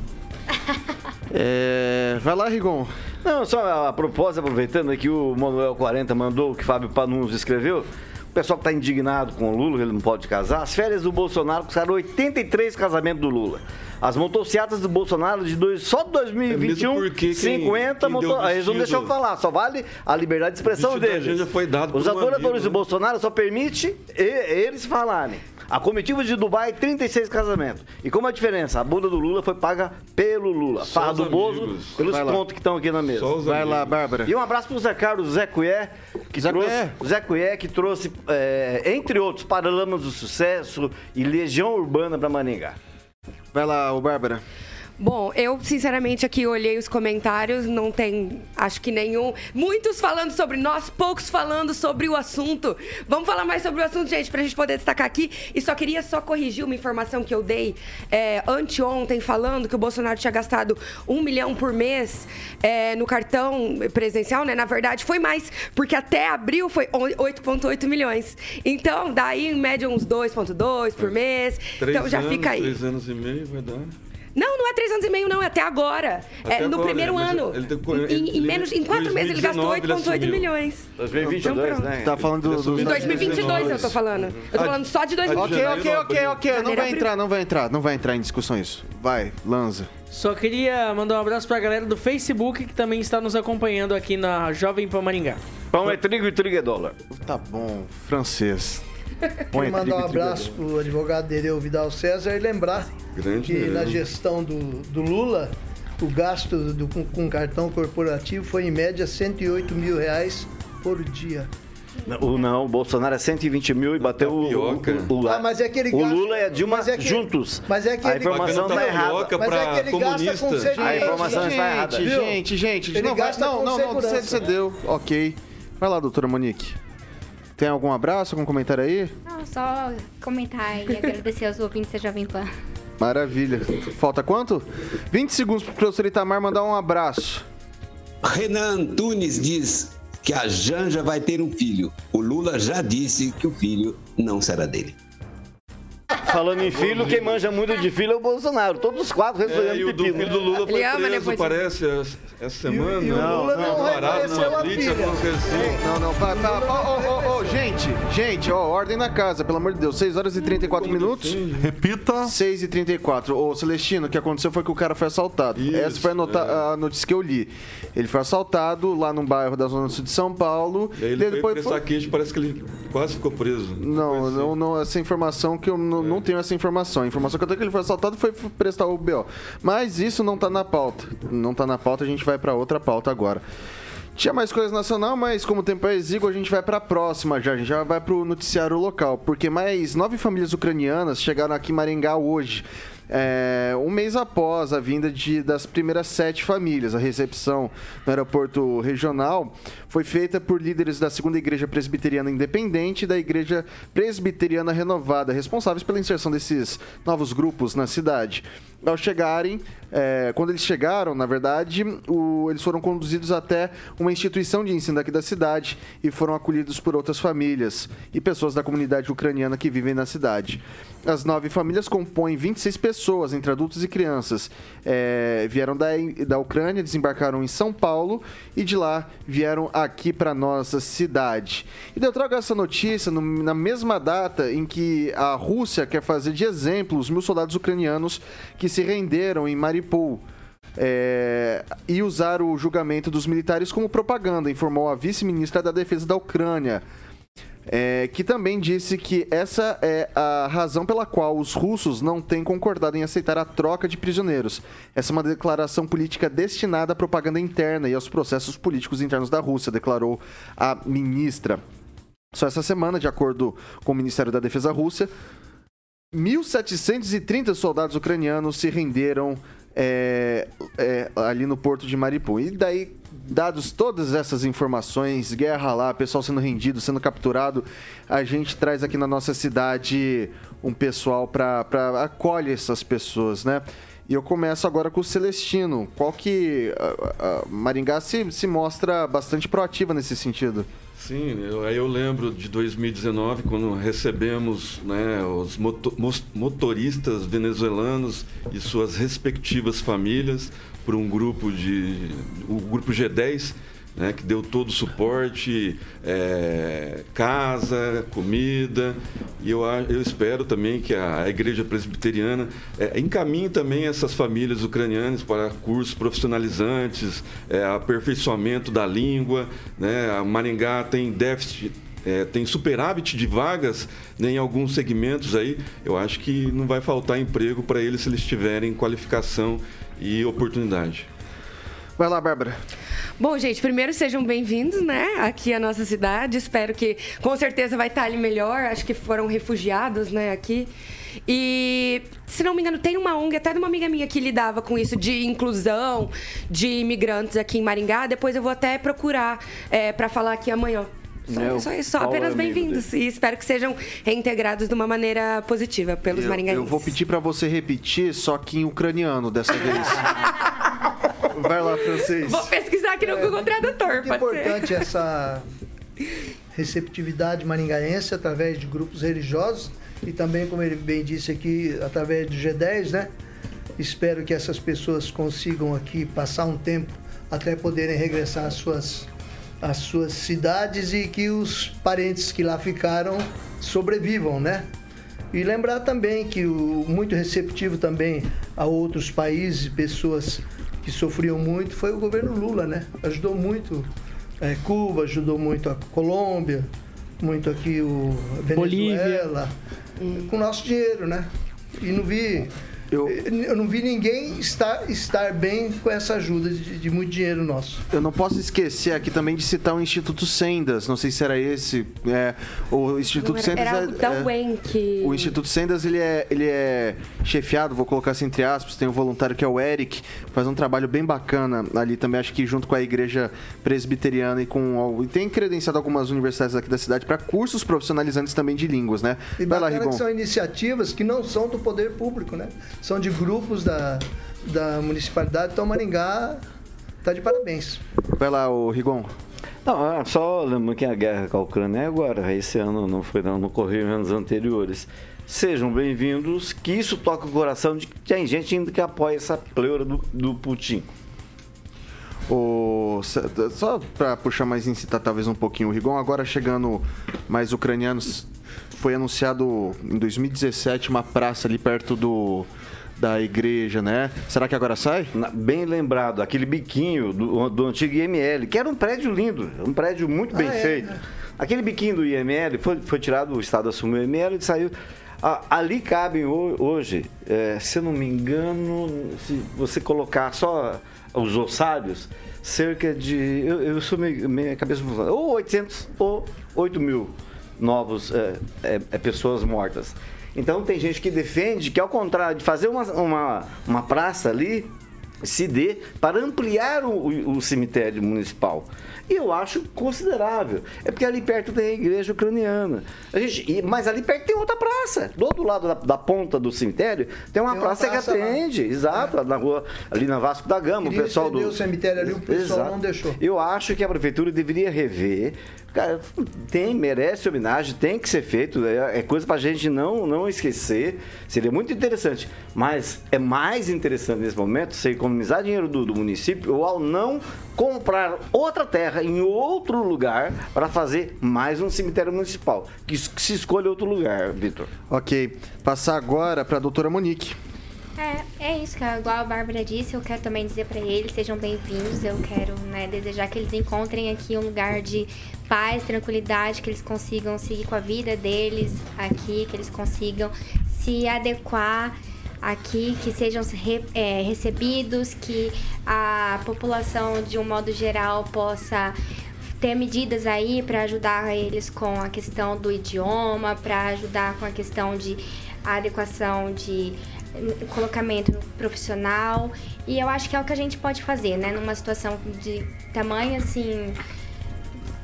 *laughs* É... Vai lá, Rigon. Não, só a propósito, aproveitando aqui, o Manuel 40 mandou o que Fábio Panunzio escreveu. O pessoal que está indignado com o Lula, que ele não pode casar. As férias do Bolsonaro custaram 83 casamentos do Lula. As motocicletas do Bolsonaro de dois, só de 2021, É quem- 50 quem deu moto... Eles não deixam eu falar, só vale a liberdade de expressão deles. Os um adoradores amigo, do né? Bolsonaro só permite eles falarem. A comitiva de Dubai, 36 casamentos. E como a diferença? A bunda do Lula foi paga pelo Lula. Só Farra do Bozo, amigos. pelos Vai lá. pontos que estão aqui na mesa. Vai lá, amigos. Bárbara. E um abraço pro Zé Carlos, Zé Cuié, que Zé trouxe, Cuié. Zé Cuié, que trouxe, é, entre outros, Paralamas do Sucesso e Legião Urbana para Maringá. Vai lá, o Bárbara. Bom, eu sinceramente aqui olhei os comentários, não tem, acho que nenhum. Muitos falando sobre nós, poucos falando sobre o assunto. Vamos falar mais sobre o assunto, gente, pra gente poder destacar aqui. E só queria só corrigir uma informação que eu dei é, anteontem, falando que o Bolsonaro tinha gastado um milhão por mês é, no cartão presencial, né? Na verdade, foi mais, porque até abril foi 8,8 milhões. Então, daí, em média, uns 2,2 por mês. Três então já anos, fica aí. Três anos e meio vai dar. Não, não é três anos e meio, não, é até agora. Até é no agora, primeiro ano. ele tem- em, em ele- menos, em quatro meses ele gastou 2019 ele 8,8 assumiu. milhões. 2022, Então, né? Tá falando do, dos... Em 2022 eu tô falando. Eu tô falando só de de 2022. Ok, ok, ok, ok. Não vai entrar, não vai entrar. Não vai entrar em discussão isso. Vai, Lanza. Só queria mandar um abraço pra galera do Facebook que também está nos acompanhando aqui na Jovem Pan Maringá. Pão é trigo e trigo é dólar. Tá bom, francês. *laughs* Põe Quero mandar trigo um trigo abraço pro advogado Dereu Vidal César e lembrar Grande que na gestão do, do Lula, o gasto do- com, com cartão corporativo foi em média 108 mil reais por dia. O não, o Bolsonaro é 120 mil e bateu o, o, o, Ah, mas é aquele o gasto- Lula e a Dilma mas é que- juntos. mas é que a ele- informação Pagando tá errada. Mas é que ele gasta comunista. com seguinte, A informação está errada. Gente, gente, gente. Ele não, gasta não, com não, não, você, segurança. você deu. Ok. Vai lá, doutora Monique. Tem algum abraço, algum comentário aí? Não, só comentar e agradecer aos ouvintes da Jovem Pan. Maravilha. Falta quanto? 20 segundos pro professor Itamar mandar um abraço. Renan Antunes diz que a Janja vai ter um filho. O Lula já disse que o filho não será dele. Falando em filho, quem manja muito de filho é o Bolsonaro. Todos os quatro É, respondendo e o do filho do Lula foi Ele ama, né, preso, parece, essa- semana. e o Lula não parado reconheceu numa a blitz, alguma coisa assim. Não, não, para, para. Ó, ó, ó, ó, gente, gente, ó, ordem na casa, pelo amor de Deus. 6 horas e 34 minutos. Repita. 6 e 34. Ô, Celestino, o que aconteceu foi que o cara foi assaltado. Isso, Essa foi a, nota- é. a notícia que eu li. Ele foi assaltado lá num bairro da Zona Sul de São Paulo. E aí ele foi depois queixa, parece que ele quase ficou preso. Não, Foi assim. não, não, essa informação que eu não, não tenho essa informação. A informação que eu tenho é que ele foi assaltado foi prestar o BO. Mas isso não tá na pauta. Não tá na pauta, a gente vai pra outra pauta agora. Tinha mais coisas nacional, mas como o tempo é exíguo, a gente vai pra próxima já. A gente já vai pro noticiário local. Porque mais nove famílias ucranianas chegaram aqui em Maringá hoje. É, um mês após a vinda de, das primeiras sete famílias. A recepção no aeroporto regional foi feita por líderes da segunda igreja presbiteriana independente e da igreja presbiteriana renovada, responsáveis pela inserção desses novos grupos na cidade. Ao chegarem, é, quando eles chegaram, na verdade, o- eles foram conduzidos até uma instituição de ensino aqui da cidade e foram acolhidos por outras famílias e pessoas da comunidade ucraniana que vivem na cidade. As nove famílias compõem 26 pessoas, entre adultos e crianças. É, vieram da, da Ucrânia, desembarcaram em São Paulo e de lá vieram aqui para nossa cidade. E eu trago essa notícia no- na mesma data em que a Rússia quer fazer de exemplo os mil soldados ucranianos que se renderam em Mariupol. É, e usar o julgamento dos militares como propaganda, informou a vice-ministra da Defesa da Ucrânia, é, que também disse que essa é a razão pela qual os russos não têm concordado em aceitar a troca de prisioneiros. Essa é uma declaração política destinada à propaganda interna e aos processos políticos internos da Rússia, declarou a ministra. Só essa semana, de acordo com o Ministério da Defesa Rússia, 1.730 soldados ucranianos se renderam é, é, ali no porto de Mariupol. E daí, dados todas essas informações, guerra lá, pessoal sendo rendido, sendo capturado, a gente traz aqui na nossa cidade um pessoal para acolhe essas pessoas, né? E eu começo agora com o Celestino. Qual que a, a Maringá se, se mostra bastante proativa nesse sentido? Sim, eu, aí eu lembro de 2019, quando recebemos né, os moto- mos- motoristas venezuelanos e suas respectivas famílias por um grupo de. o grupo G10, né, que deu todo o suporte, é, casa, comida. E eu, eu espero também que a Igreja Presbiteriana é, encaminhe também essas famílias ucranianas para cursos profissionalizantes, é, aperfeiçoamento da língua. Né? A Maringá tem déficit. é, tem superávit de vagas né, em alguns segmentos aí. Eu acho que não vai faltar emprego para eles se eles tiverem qualificação e oportunidade. Vai lá, Bárbara. Bom, gente, primeiro sejam bem-vindos, né, aqui à nossa cidade. Espero que, com certeza, vai estar ali melhor. Acho que foram refugiados, né, aqui. E, se não me engano, tem uma ONG, até de uma amiga minha que lidava com isso, de inclusão de imigrantes aqui em Maringá. Depois eu vou até procurar é, para falar aqui amanhã. Só, É, só só é apenas bem-vindos. E espero que sejam reintegrados de uma maneira positiva pelos Eu, maringaenses. eu vou pedir para você repetir, só que em ucraniano dessa vez. *laughs* Vai lá, francês. Vou pesquisar aqui no Google Tradutor, Muito pode ser. importante essa receptividade maringaense através de grupos religiosos e também, como ele bem disse aqui, através do G10, né? Espero que essas pessoas consigam aqui passar um tempo até poderem regressar às suas, às suas cidades e que os parentes que lá ficaram sobrevivam, né? E lembrar também que o muito receptivo também a outros países, pessoas que sofriam muito, foi o governo Lula, né? Ajudou muito eh, Cuba, ajudou muito a Colômbia, muito aqui o Venezuela, com nosso dinheiro, né? E não vi eu, não vi ninguém estar, estar bem com essa ajuda de, de muito dinheiro nosso. Eu não posso esquecer aqui também de citar o Instituto Sendas. Não sei se era esse. É, o Instituto Não Sendas era é- da é-. O Instituto Sendas ele é, ele é chefiado, vou colocar assim entre aspas, tem um voluntário que é o Eric, faz um trabalho bem bacana ali também, acho que junto com a igreja presbiteriana e com e tem credenciado algumas universidades aqui da cidade para cursos profissionalizantes também de línguas, né? E Vai lá, Rigon. que são iniciativas que não são do poder público, né? São de grupos da, da municipalidade. Então Maringá tá de parabéns. Vai lá, o Rigon. Não, ah, só lembrando que a guerra com a Ucrânia é agora, esse ano não foi não, não ocorreu em anos anteriores. Sejam bem-vindos, que isso toca o coração de que tem gente ainda que apoia essa pleura do, do Putin. O, só para puxar mais incitar talvez um pouquinho o Rigon, agora chegando mais ucranianos, foi anunciado em 2017 uma praça ali perto do da igreja, né? Será que agora sai? Bem lembrado, aquele biquinho do, do antigo IML, que era um prédio lindo, um prédio muito bem Ah, é? feito. Aquele biquinho do IML foi, foi tirado, o Estado assumiu o IML e saiu. Ah, ali cabem ho- hoje, eh, se eu não me engano, se você colocar só os ossários, cerca de. Eu, eu sou meio, minha cabeça ou 800 ou 8 mil novos eh, eh, pessoas mortas. Então tem gente que defende que, ao contrário de fazer uma, uma, uma praça ali, se dê para ampliar o, o- cemitério municipal. E eu acho considerável. É porque ali perto tem a igreja ucraniana. A gente, e- mas ali perto tem outra praça. Do outro lado da, da ponta do cemitério tem uma Tem uma praça, praça que lá. atende. Exato, na rua, ali na Vasco da Gama. Queria o pessoal do o cemitério ali, o pessoal Exato. não deixou. Eu acho que a prefeitura deveria rever. Cara, tem, merece homenagem, tem que ser feito. É, é coisa pra gente não, não esquecer. Seria muito interessante. Mas é mais interessante nesse momento você economizar dinheiro do, do município ou ao não comprar outra terra em outro lugar para fazer mais um cemitério municipal. Que, que se escolha outro lugar, Vitor. Ok. Passar agora para a doutora Monique. É, é isso, que igual a Bárbara disse, eu quero também dizer para eles, sejam bem-vindos. Eu quero né, desejar que eles encontrem aqui um lugar de paz, tranquilidade, que eles consigam seguir com a vida deles aqui, que eles consigam se adequar aqui, que sejam re- é, recebidos, que a população, de um modo geral, possa ter medidas aí para ajudar eles com a questão do idioma, para ajudar com a questão de adequação de colocamento profissional. E eu acho que é o que a gente pode fazer, né? Numa situação de tamanho assim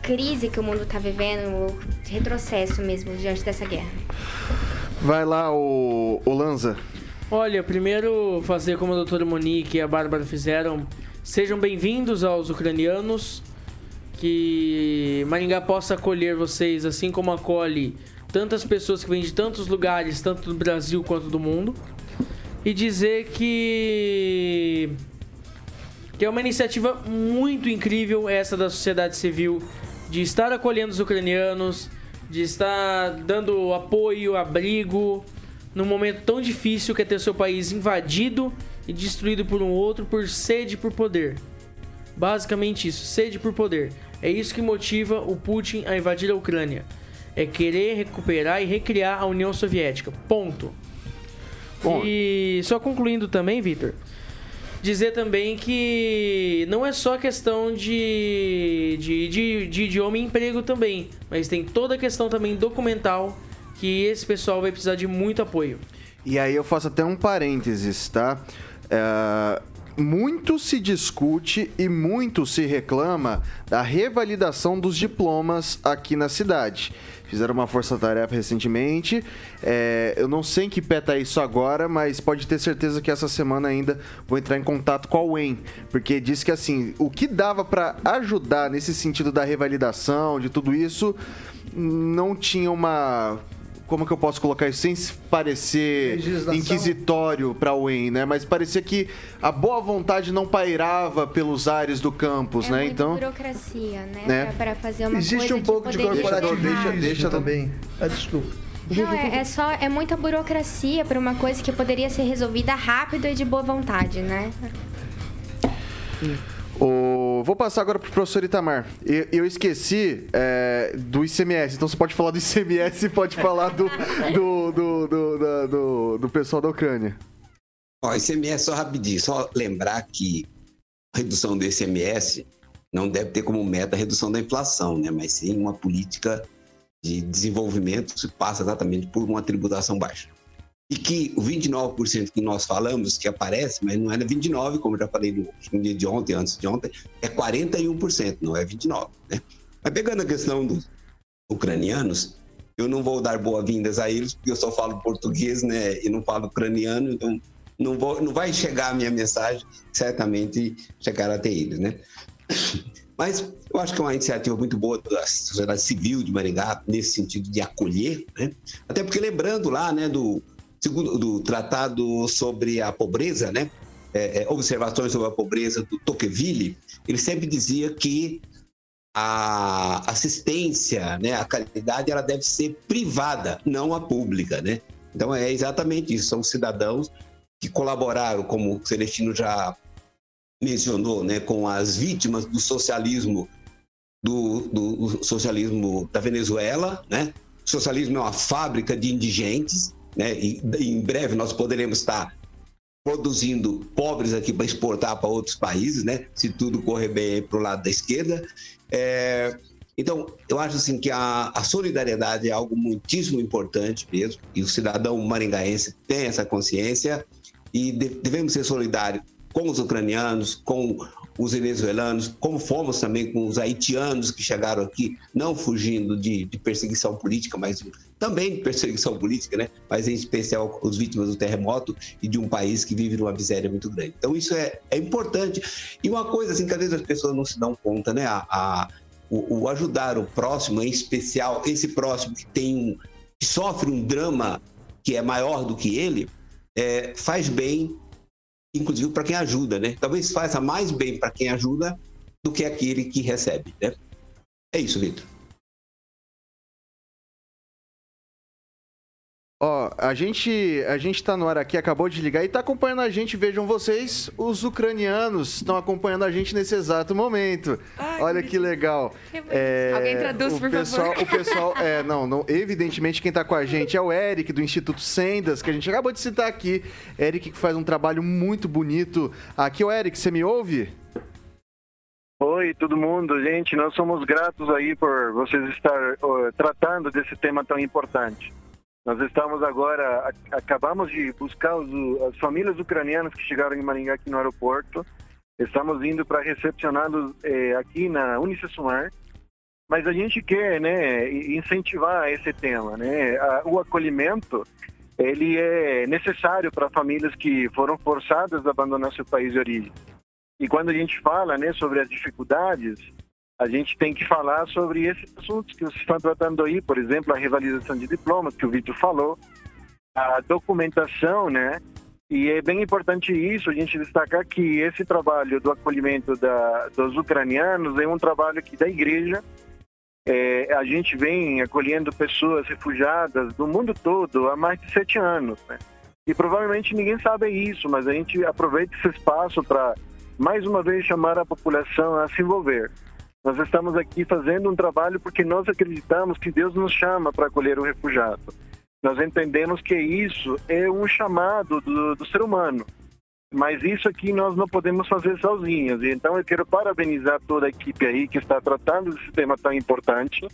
crise que o mundo está vivendo, retrocesso mesmo diante dessa guerra. Vai lá, o, o Lanza. Olha, primeiro fazer como a doutora Monique e a Bárbara fizeram. Sejam bem-vindos aos ucranianos. Que Maringá possa acolher vocês assim como acolhe tantas pessoas que vêm de tantos lugares, tanto do Brasil quanto do mundo. E dizer que que é uma iniciativa muito incrível essa da sociedade civil de estar acolhendo os ucranianos, de estar dando apoio, abrigo num momento tão difícil que é ter seu país invadido e destruído por um outro por sede por poder. Basicamente isso, sede por poder. É isso que motiva o Putin a invadir a Ucrânia. É querer recuperar e recriar a União Soviética. Ponto. E só concluindo também, Vitor, dizer também que não é só questão de, de, de, de idioma e emprego também, mas tem toda a questão também documental que esse pessoal vai precisar de muito apoio. E aí eu faço até um parênteses, tá? É, muito se discute e muito se reclama da revalidação dos diplomas aqui na cidade. Fizeram uma força-tarefa recentemente. É, eu não sei em que pé tá isso agora, mas pode ter certeza que essa semana ainda vou entrar em contato com a UEM. Porque disse que assim, o que dava para ajudar nesse sentido da revalidação, de tudo isso, não tinha uma como que eu posso colocar isso sem se parecer Legislação. inquisitório para o UEM, né? Mas parecia que a boa vontade não pairava pelos ares do campus, é né? muita então, burocracia, né? né? Pra, pra fazer uma Existe coisa um pouco que de corporativismo rápido. deixa- também. Ah, desculpa. Não, é, é só é muita burocracia para uma coisa que poderia ser resolvida rápido e de boa vontade, né? O... vou passar agora pro professor Itamar. E- Eu, esqueci é, do ICMS, então você pode falar do ICMS e pode falar do, do, do, do, da- do- do pessoal da Ucrânia. Ó, ICMS, só rapidinho, só lembrar que a redução do ICMS não deve ter como meta a redução da inflação, né? Mas sim uma política de desenvolvimento que passa exatamente por uma tributação baixa. E que o 29% que nós falamos, que aparece, mas não é 29%, como eu já falei no, no dia de ontem, antes de ontem, é 41%, não é 29%, né? Mas pegando a questão dos ucranianos, eu não vou dar boas-vindas a eles, porque eu só falo português, né? E não falo ucraniano, então não, vou, não vai chegar a minha mensagem, certamente chegar até eles, né? Mas eu acho que é uma iniciativa muito boa da sociedade civil de Maringá, nesse sentido de acolher, né? Até porque lembrando lá, né, do, segundo, do Tratado sobre a Pobreza, né? É, é, observações sobre a pobreza do Tocqueville, ele sempre dizia que a assistência, né, a caridade, ela deve ser privada, não a pública, né? Então é exatamente isso, são cidadãos que colaboraram, como o Celestino já mencionou, né, com as vítimas do socialismo do, do socialismo da Venezuela, né? O socialismo é uma fábrica de indigentes, né? E em breve nós poderemos estar produzindo pobres aqui para exportar para outros países, né? Se tudo correr bem para o lado da esquerda. É, Então, eu acho assim que a, a solidariedade é algo muitíssimo importante mesmo, e o cidadão maringaense tem essa consciência, e de- devemos ser solidários com os ucranianos, com os venezuelanos, como fomos também com os haitianos que chegaram aqui, não fugindo de, de perseguição política, mas também perseguição política, né? Mas em especial os vítimas do terremoto e de um país que vive numa miséria muito grande. Então isso é, é importante. E uma coisa assim que às vezes as pessoas não se dão conta, né? A, a- o, o ajudar o próximo, em especial esse próximo que tem um que sofre um drama que é maior do que ele, é, faz bem, inclusive para quem ajuda, né? Talvez faça mais bem para quem ajuda do que aquele que recebe, né? É isso, Vitor. Ó, a gente, a gente tá no ar aqui, acabou de ligar e tá acompanhando a gente, vejam vocês, os ucranianos estão acompanhando a gente nesse exato momento. Olha que legal. É, Alguém traduz, o por pessoal, favor. O pessoal, é, não, não, evidentemente quem tá com a gente é o Eric do Instituto Sendas, que a gente acabou de citar aqui. Eric que faz um trabalho muito bonito. Aqui, o Eric, você me ouve? Oi, todo mundo. Gente, nós somos gratos aí por vocês estar ó, tratando desse tema tão importante. Nós estamos agora, acabamos de buscar os- as famílias ucranianas que chegaram em Maringá aqui no aeroporto. Estamos indo para recepcioná-los eh, aqui na Unicesumar. Mas a gente quer, né, incentivar esse tema, né? O acolhimento, ele é necessário para famílias que foram forçadas a abandonar seu país de origem. E quando a gente fala né, sobre as dificuldades, a gente tem que falar sobre esses assuntos que vocês estão tratando aí, por exemplo, a rivalização de diplomas, que o Vitor falou, a documentação, né? E é bem importante isso, a gente destacar que esse trabalho do acolhimento da, dos ucranianos é um trabalho aqui da igreja. É, a gente vem acolhendo pessoas refugiadas do mundo todo há mais de sete anos, né? E provavelmente ninguém sabe isso, mas a gente aproveita esse espaço para, mais uma vez, chamar a população a se envolver. Nós estamos aqui fazendo um trabalho porque nós acreditamos que Deus nos chama para acolher o refugiado. Nós entendemos que isso é um chamado do, do ser humano. Mas isso aqui nós não podemos fazer sozinhos. Então eu quero parabenizar toda a equipe aí que está tratando desse tema tão importante.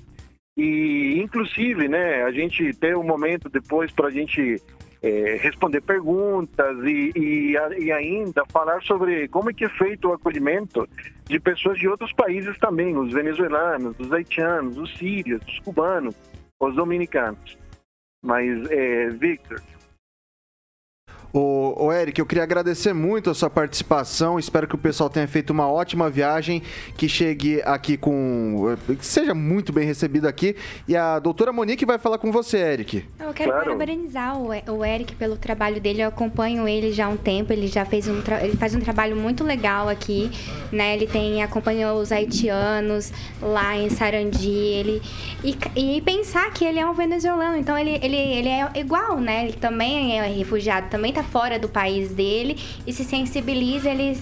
E, inclusive, né, a gente ter um momento depois para a gente eh, responder perguntas e, e, e ainda falar sobre como é que é feito o acolhimento de pessoas de outros países também, os venezuelanos, os haitianos, os sírios, os cubanos, os dominicanos. Mas, eh, Victor, Ô, ô, Eric, eu queria agradecer muito a sua participação. Espero que o pessoal tenha feito uma ótima viagem, que chegue aqui com. que seja muito bem recebido aqui. E a doutora Monique vai falar com você, Eric. Eu quero Claro. parabenizar o o Eric pelo trabalho dele. Eu acompanho ele já há um tempo. Ele já fez um, tra- ele faz um trabalho muito legal aqui, né? Ele tem acompanhou os haitianos lá em Sarandi. Ele e, e pensar que ele é um venezuelano, então ele, ele, ele é igual, né? Ele também é refugiado, também tá fora do país dele e se sensibiliza. Ele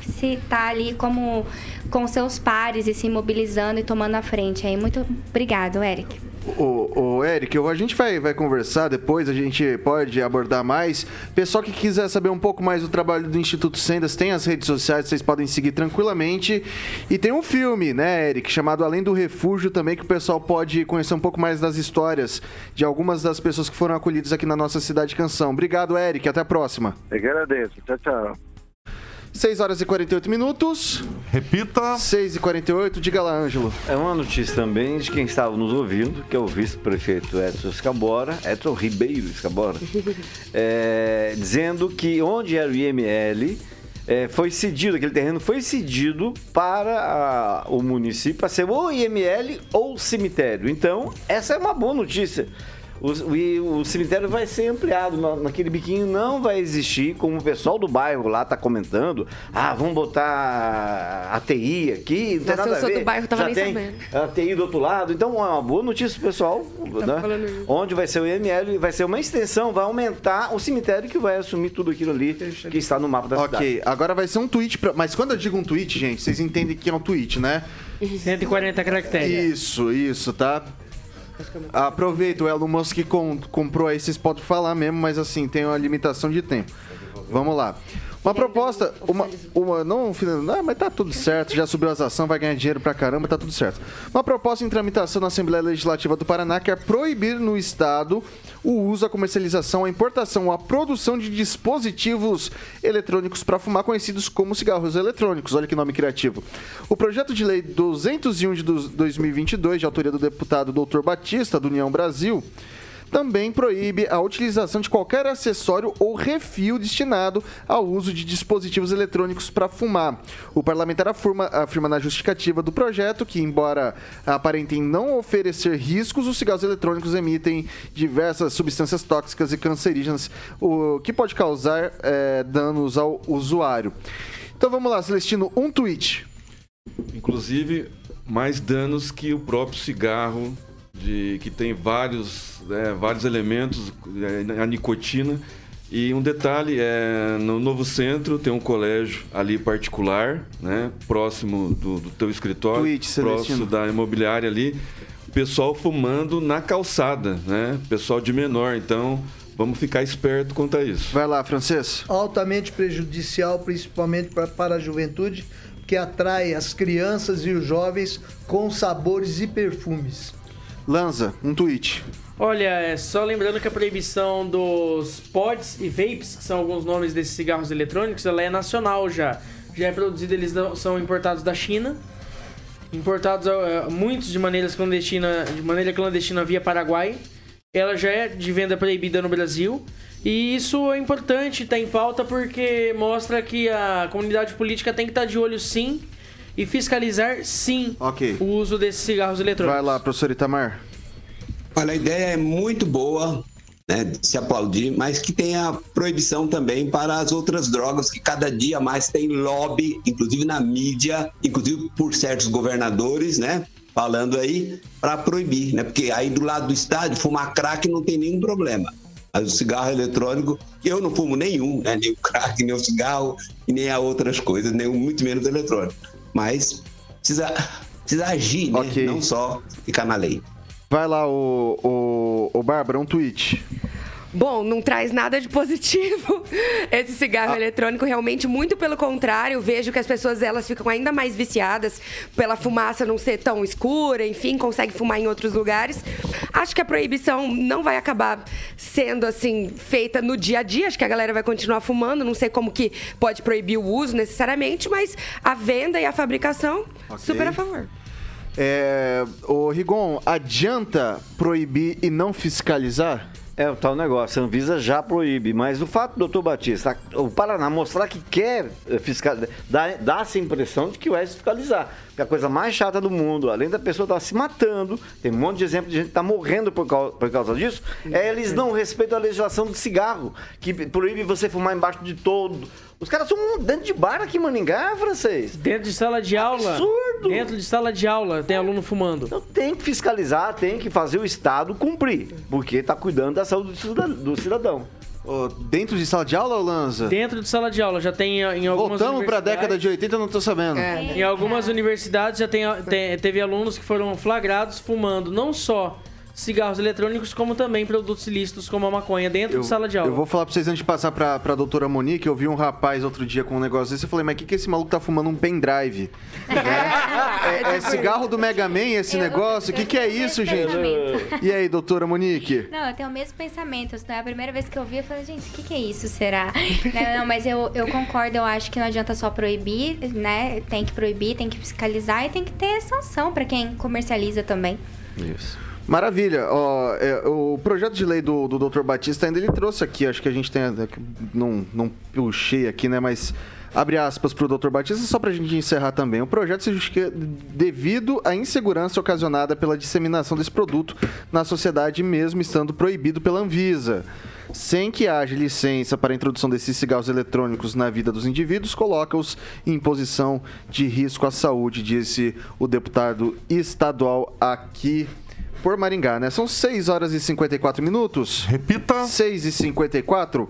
se tá ali como com seus pares e se mobilizando e tomando a frente. Aí muito obrigado, Eric. Ô, ô, Eric, a gente vai, vai conversar depois, a gente pode abordar mais. Pessoal que quiser saber um pouco mais do trabalho do Instituto Sendas, tem as redes sociais, vocês podem seguir tranquilamente. E tem um filme, né, Eric, chamado Além do Refúgio também, que o pessoal pode conhecer um pouco mais das histórias de algumas das pessoas que foram acolhidas aqui na nossa cidade canção. Obrigado, Eric, até a próxima. eu que agradeço. Tchau, tchau. 6 horas e 48 minutos. Repita. 6 e 48, diga lá, Ângelo. É uma notícia também de quem estava nos ouvindo, que é o vice-prefeito Edson Escabora, Edson Ribeiro Escabora, *laughs* é, dizendo que onde era o IML é, foi cedido, aquele terreno foi cedido para a- o município para ser ou IML ou cemitério. Então, essa é uma boa notícia. O, o- o cemitério vai ser ampliado, na- naquele biquinho não vai existir, como o pessoal do bairro lá está comentando. Ah, vamos botar a TI aqui, não tem Nossa, nada eu a sou ver. do bairro, tava Já nem tem sabendo. a TI do outro lado. Então, é uma boa notícia pro pessoal, né? Onde vai ser o IML, vai ser uma extensão, vai aumentar o cemitério que vai assumir tudo aquilo ali que está no mapa da cidade. Ok, agora vai ser um tweet, pra... mas quando eu digo um tweet, gente, vocês entendem que é um tweet, né? 140 caracteres. Isso, isso, tá? Aproveita, o Elon Musk com- comprou aí, vocês podem falar mesmo, mas assim, tem uma limitação de tempo. Vamos lá. Uma proposta, uma, uma não, não, mas tá tudo certo, já subiu as ações, vai ganhar dinheiro pra caramba, tá tudo certo. Uma proposta em tramitação na Assembleia Legislativa do Paraná quer proibir no estado o uso, a comercialização, a importação, a produção de dispositivos eletrônicos para fumar, conhecidos como cigarros eletrônicos. Olha que nome criativo. O projeto de lei 201 de 2022, de autoria do deputado Dr. Batista, do União Brasil, também proíbe a utilização de qualquer acessório ou refil destinado ao uso de dispositivos eletrônicos para fumar. O parlamentar afirma, afirma na justificativa do projeto que, embora aparentem não oferecer riscos, os cigarros eletrônicos emitem diversas substâncias tóxicas e cancerígenas, o que pode causar eh, danos ao usuário. Então vamos lá, Celestino, um tweet. Inclusive, mais danos que o próprio cigarro, de, que tem vários, né, vários elementos, é, a nicotina. E um detalhe, é, no Novo Centro tem um colégio ali particular, né, próximo do, do teu escritório, Celestino. próximo da imobiliária ali, pessoal fumando na calçada, né, pessoal de menor, então vamos ficar esperto quanto a isso. Vai lá, francês. Altamente prejudicial, principalmente pra, para a juventude, que atrai as crianças e os jovens com sabores e perfumes. Lanza, um tweet. Olha, é só lembrando que a proibição dos pods e vapes, que são alguns nomes desses cigarros eletrônicos, ela é nacional já. Já é produzida, eles são importados da China. Importados eh, muitos de maneiras clandestina, de maneira clandestina via Paraguai. Ela já é de venda proibida no Brasil. E isso é importante, está em pauta porque mostra que a comunidade política tem que estar de olho sim e fiscalizar sim Ok. o uso desses cigarros eletrônicos. Vai lá, professor Itamar. Olha, a ideia é muito boa, né, de se aplaudir, mas que tenha proibição também para as outras drogas, que cada dia mais tem lobby, inclusive na mídia, inclusive por certos governadores, né? Falando aí para proibir, né? Porque aí do lado do estádio, fumar crack não tem nenhum problema. Mas o cigarro eletrônico, eu não fumo nenhum, né? Nem o crack, nem o cigarro, nem a outras coisas, nem muito menos eletrônico. Mas precisa, precisa agir, né? Não só ficar na lei. Vai lá, o, o, o Bárbara, um tweet. Bom, não traz nada de positivo *laughs* esse cigarro eletrônico. Realmente, muito pelo contrário, vejo que as pessoas elas ficam ainda mais viciadas pela fumaça não ser tão escura, enfim, consegue fumar em outros lugares. Acho que a proibição não vai acabar sendo assim feita no dia a dia. Acho que a galera vai continuar fumando. Não sei como que pode proibir o uso necessariamente, mas a venda e a fabricação, super a favor. É, o Rigon, adianta proibir e não fiscalizar? É o tal negócio, a Anvisa já proíbe, mas o fato, doutor Batista, o Paraná mostrar que quer eh, fiscalizar, dá, essa impressão de que vai fiscalizar. Que é a coisa mais chata do mundo, além da pessoa estar se matando, tem um monte de exemplo de gente que está morrendo por causa, por causa disso, é eles não respeitam a legislação do cigarro, que proíbe você fumar embaixo de todo. Os caras são dentro de bar aqui em Maningá, francês. Dentro de sala de aula. Absurdo. Dentro de sala de aula tem aluno fumando. Então tem que fiscalizar, tem que fazer o Estado cumprir, porque está cuidando da saúde do cidadão. Cidadão. dentro de sala de aula, Lanza? Dentro de sala de aula já tem em algumas Voltamos pra universidades- década de 80, eu não tô sabendo. Em algumas universidades já tem, tem- teve alunos que foram flagrados fumando não só cigarros eletrônicos, como também produtos ilícitos como a maconha dentro de sala de aula. Eu vou falar pra vocês antes de passar pra, pra doutora Monique, eu vi um rapaz outro dia com um negócio desse, eu falei, mas o que, que esse maluco tá fumando um pendrive? *laughs* é, é cigarro do Mega Man esse negócio? O que, que é isso, gente? E aí, doutora Monique? Não, eu tenho o mesmo pensamento. É a primeira vez que eu vi, eu falei, gente, o que, que é isso, será? não, não, mas eu, eu concordo, eu acho que não adianta só proibir, né? Tem que proibir, tem que fiscalizar e tem que ter sanção pra quem comercializa também. Isso. Maravilha. Ó, é, o projeto de lei do, do Dr. Batista ainda ele trouxe aqui, acho que a gente tem. Não, não puxei aqui, né? Mas abre aspas para o Dr. Batista, só para a gente encerrar também. O projeto se justifica devido à insegurança ocasionada pela disseminação desse produto na sociedade, mesmo estando proibido pela Anvisa. Sem que haja licença para a introdução desses cigarros eletrônicos na vida dos indivíduos, coloca-os em posição de risco à saúde, disse o deputado estadual aqui por Maringá, né? São 6 horas e 54 minutos. Repita. 6 e 54.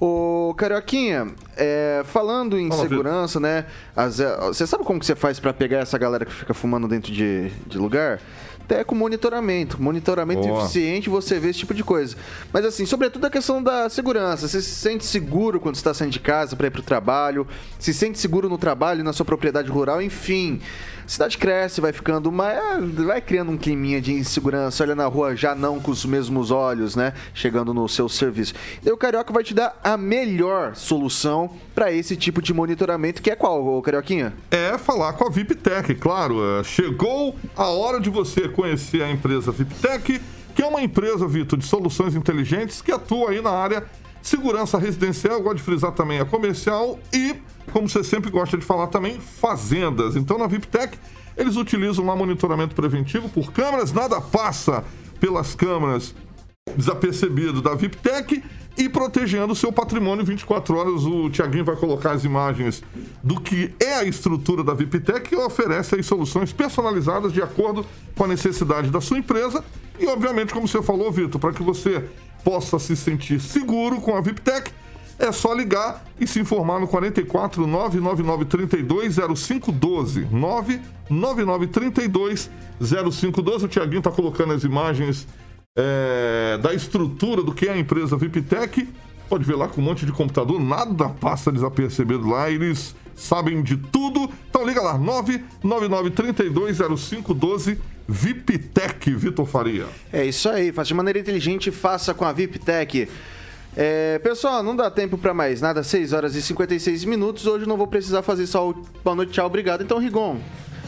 Ô, Carioquinha, é, falando em segurança, né? é, Você sabe como que você faz pra pegar essa galera que fica fumando dentro de, de lugar? Até com monitoramento. Monitoramento Boa. eficiente, você vê esse tipo de coisa. Mas assim, sobretudo a questão da segurança. Você se sente seguro quando está saindo de casa para ir pro trabalho? Se sente seguro no trabalho, na sua propriedade rural, enfim. Cidade cresce, vai ficando mais. vai criando um climinha de insegurança. Olha na rua já não com os mesmos olhos, né? Chegando no seu serviço. E o Carioca vai te dar a melhor solução para esse tipo de monitoramento, que é qual, Carioquinha? É falar com a VIPTech, claro. É, Chegou a hora de você conhecer a empresa VIPTech, que é uma empresa, Vitor, de soluções inteligentes que atua aí na área segurança residencial, gosto de frisar também a comercial e, como você sempre gosta de falar também, fazendas. Então, na VIPTech, eles utilizam lá monitoramento preventivo por câmeras, nada passa pelas câmeras desapercebido da VIPTech e protegendo o seu patrimônio 24 horas. O Tiaguinho vai colocar as imagens do que é a estrutura da VIPTech e oferece soluções personalizadas de acordo com a necessidade da sua empresa. E, obviamente, como você falou, Vitor, para que você possa se sentir seguro com a VIPTech, é só ligar e se informar no 44 999 32 0512. 999 32 0512. O Tiaguinho está colocando as imagens é, da estrutura do que é a empresa VIPTech. Pode ver lá com um monte de computador, nada passa desapercebido lá, eles sabem de tudo. Então liga lá, 999320512 VIPTech, Vitor Faria. É isso aí, faça de maneira inteligente, faça com a VIPTech. É, pessoal, não dá tempo pra mais nada, 6 horas e 56 minutos. Hoje não vou precisar fazer só o boa noite, tchau, obrigado. Então, Rigon,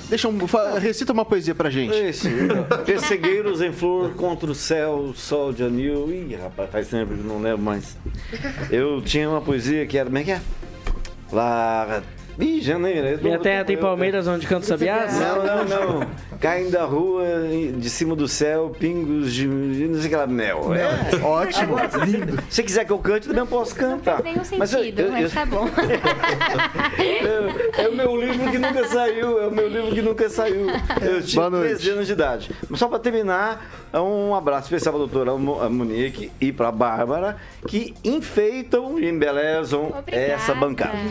deixa um, recita uma poesia pra gente. Esse, Pessegueiros em flor contra o céu, sol de anil. Ih, rapaz, faz tempo que não lembro mais. Eu tinha uma poesia que era. Como é que é? Lá. Ih, janeiro. tô- terra eu- tem eu- palmeiras onde canto sabiás? *laughs* Não, não, não. Caem da rua, de cima do céu, pingos de. não sei o que lá, mel. É. Ótimo, lindo. Se quiser que eu cante, também eu posso cantar. Não faz nenhum Mas eu- sentido, eu- mas tá bom. *laughs* É, é o meu livro que nunca saiu, é o meu livro que nunca saiu. Eu tinha noite. 13 anos de idade. Mas só para terminar, é um abraço especial para a doutora Mo- Monique e para a Bárbara, que enfeitam e embelezam essa bancada. *laughs*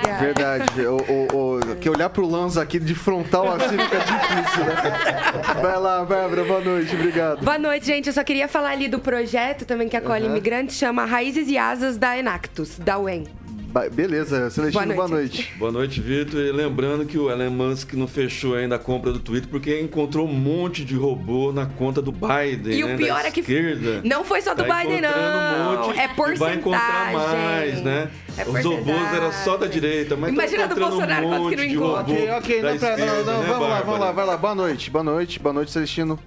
Obrigada. Verdade. O, o- o- que olhar pro Lanza aqui de frontal assim fica difícil, né? Vai lá, Bárbara, boa noite, obrigado. Boa noite, gente. Eu só queria falar ali do projeto também que acolhe imigrantes, chama Raízes e Asas da Enactus, da UEM. Beleza, Celestino, boa noite. Boa noite, Vitor. E lembrando que o Elon Musk não fechou ainda a compra do Twitter porque encontrou um monte de robô na conta do Biden. E o né, pior da é que esquerda. não foi só do Tá Biden, não. Um monte, É e Vai encontrar porcentagem. mais, né? É Os robôs porcentagem. eram só da direita, mas Imagina do Bolsonaro, um quanto que não encontra. Ok, ok, não, pra, não, esquerda, não, né, vamos lá, vamos lá, vai lá, boa noite, boa noite, boa noite, Celestino.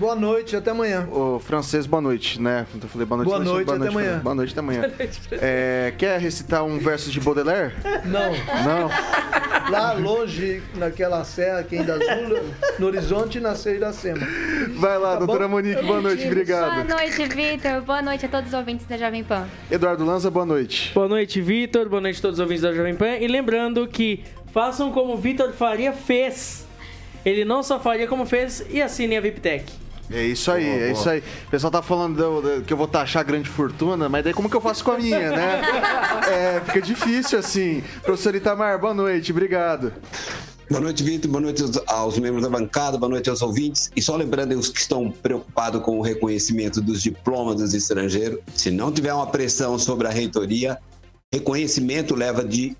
Boa noite, até amanhã. O francês, boa noite, né? Eu falei boa noite, Boa Celestino, noite, até amanhã. Boa noite, até amanhã. É, quer recitar um verso de Baudelaire? Não. Não? Lá longe, naquela serra que ainda azul, no horizonte, nasceu Iracema. Vai lá, Tá doutora bom? Monique, boa noite, Boa obrigado. noite, Vitor. Boa noite a todos os ouvintes da Jovem Pan. Eduardo Lanza, boa noite. Boa noite, Vitor. Boa noite a todos os ouvintes da Jovem Pan. E lembrando que façam como o Vitor Faria fez. Ele não só faria como fez e assinem a VIPTech. É isso aí, é isso aí. O pessoal tá falando do- do- que eu vou taxar grande fortuna, mas daí como que eu faço com a minha, né? *laughs* É, fica difícil assim. Professor Itamar, boa noite, obrigado. Boa noite, Vitor. Boa noite aos, aos membros da bancada, boa noite aos ouvintes. E só lembrando os que estão preocupados com o reconhecimento dos diplomas dos estrangeiros, se não tiver uma pressão sobre a reitoria, reconhecimento leva de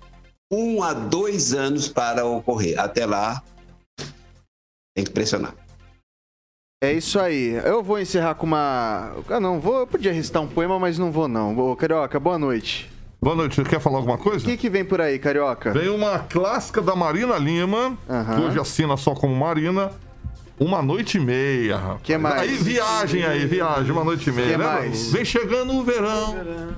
um a dois anos para ocorrer. Até lá, tem que pressionar. É isso aí. Eu vou encerrar com uma. Ah, não, vou. Eu podia recitar um poema, mas não vou, não. Ô, Carioca, boa noite. Boa noite, você quer falar alguma O coisa? que, que vem por aí, Carioca? Vem uma clássica da Marina Lima, que hoje assina só como Marina. Uma noite e meia, rapaz. Que mais? Aí viagem aí, viagem, uma noite e meia. Que né? mais? Vem chegando o verão,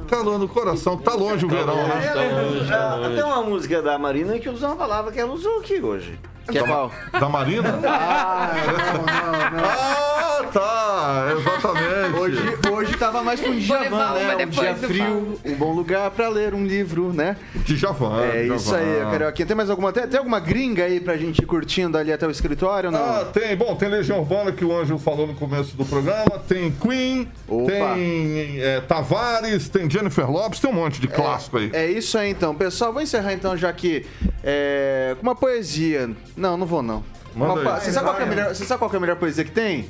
calor no coração. Tá longe o verão, né? É, Tem uma música da Marina que usa uma palavra que ela usou aqui hoje. Que é qual? Da Marina? Ah, não, não, não. Ah, tá, exatamente. Hoje, hoje tava mais pra um Djavan, né? Um dia frio, um bom lugar pra ler um livro, né? Djavan. É isso aí, Carioquinha. Tem mais alguma... Tem, tem alguma gringa aí pra gente ir curtindo ali até o escritório não? Ah, tem. Bom, tem Legião Urbana, que o Anjo falou no começo do programa. Tem Queen, Opa. tem é, Tavares, tem Jennifer Lopes, tem um monte de clássico aí. É isso aí então, pessoal. Vou encerrar então já que é, com uma poesia. Não, não vou não. Manda Uma Você sabe, qual que é a melhor, você sabe qual que é a melhor poesia que tem?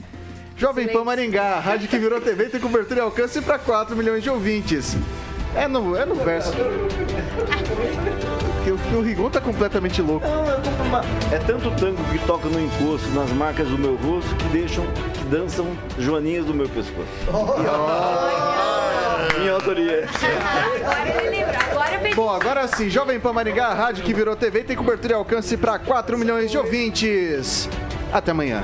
Jovem Pan Maringá, rádio que virou TV tem cobertura e alcance para 4 milhões de ouvintes. É no, é no verso. O- o Rigon tá completamente louco. Não, é como uma- É tanto tango que toca no encosto, nas marcas do meu rosto, que deixam, que dançam joaninhas do meu pescoço. Minha autoria. Agora ele lembrou. Agora eu Bom, agora sim, Jovem Pan Maringá, a rádio que virou TV tem cobertura e alcance para 4 milhões de ouvintes. Até amanhã.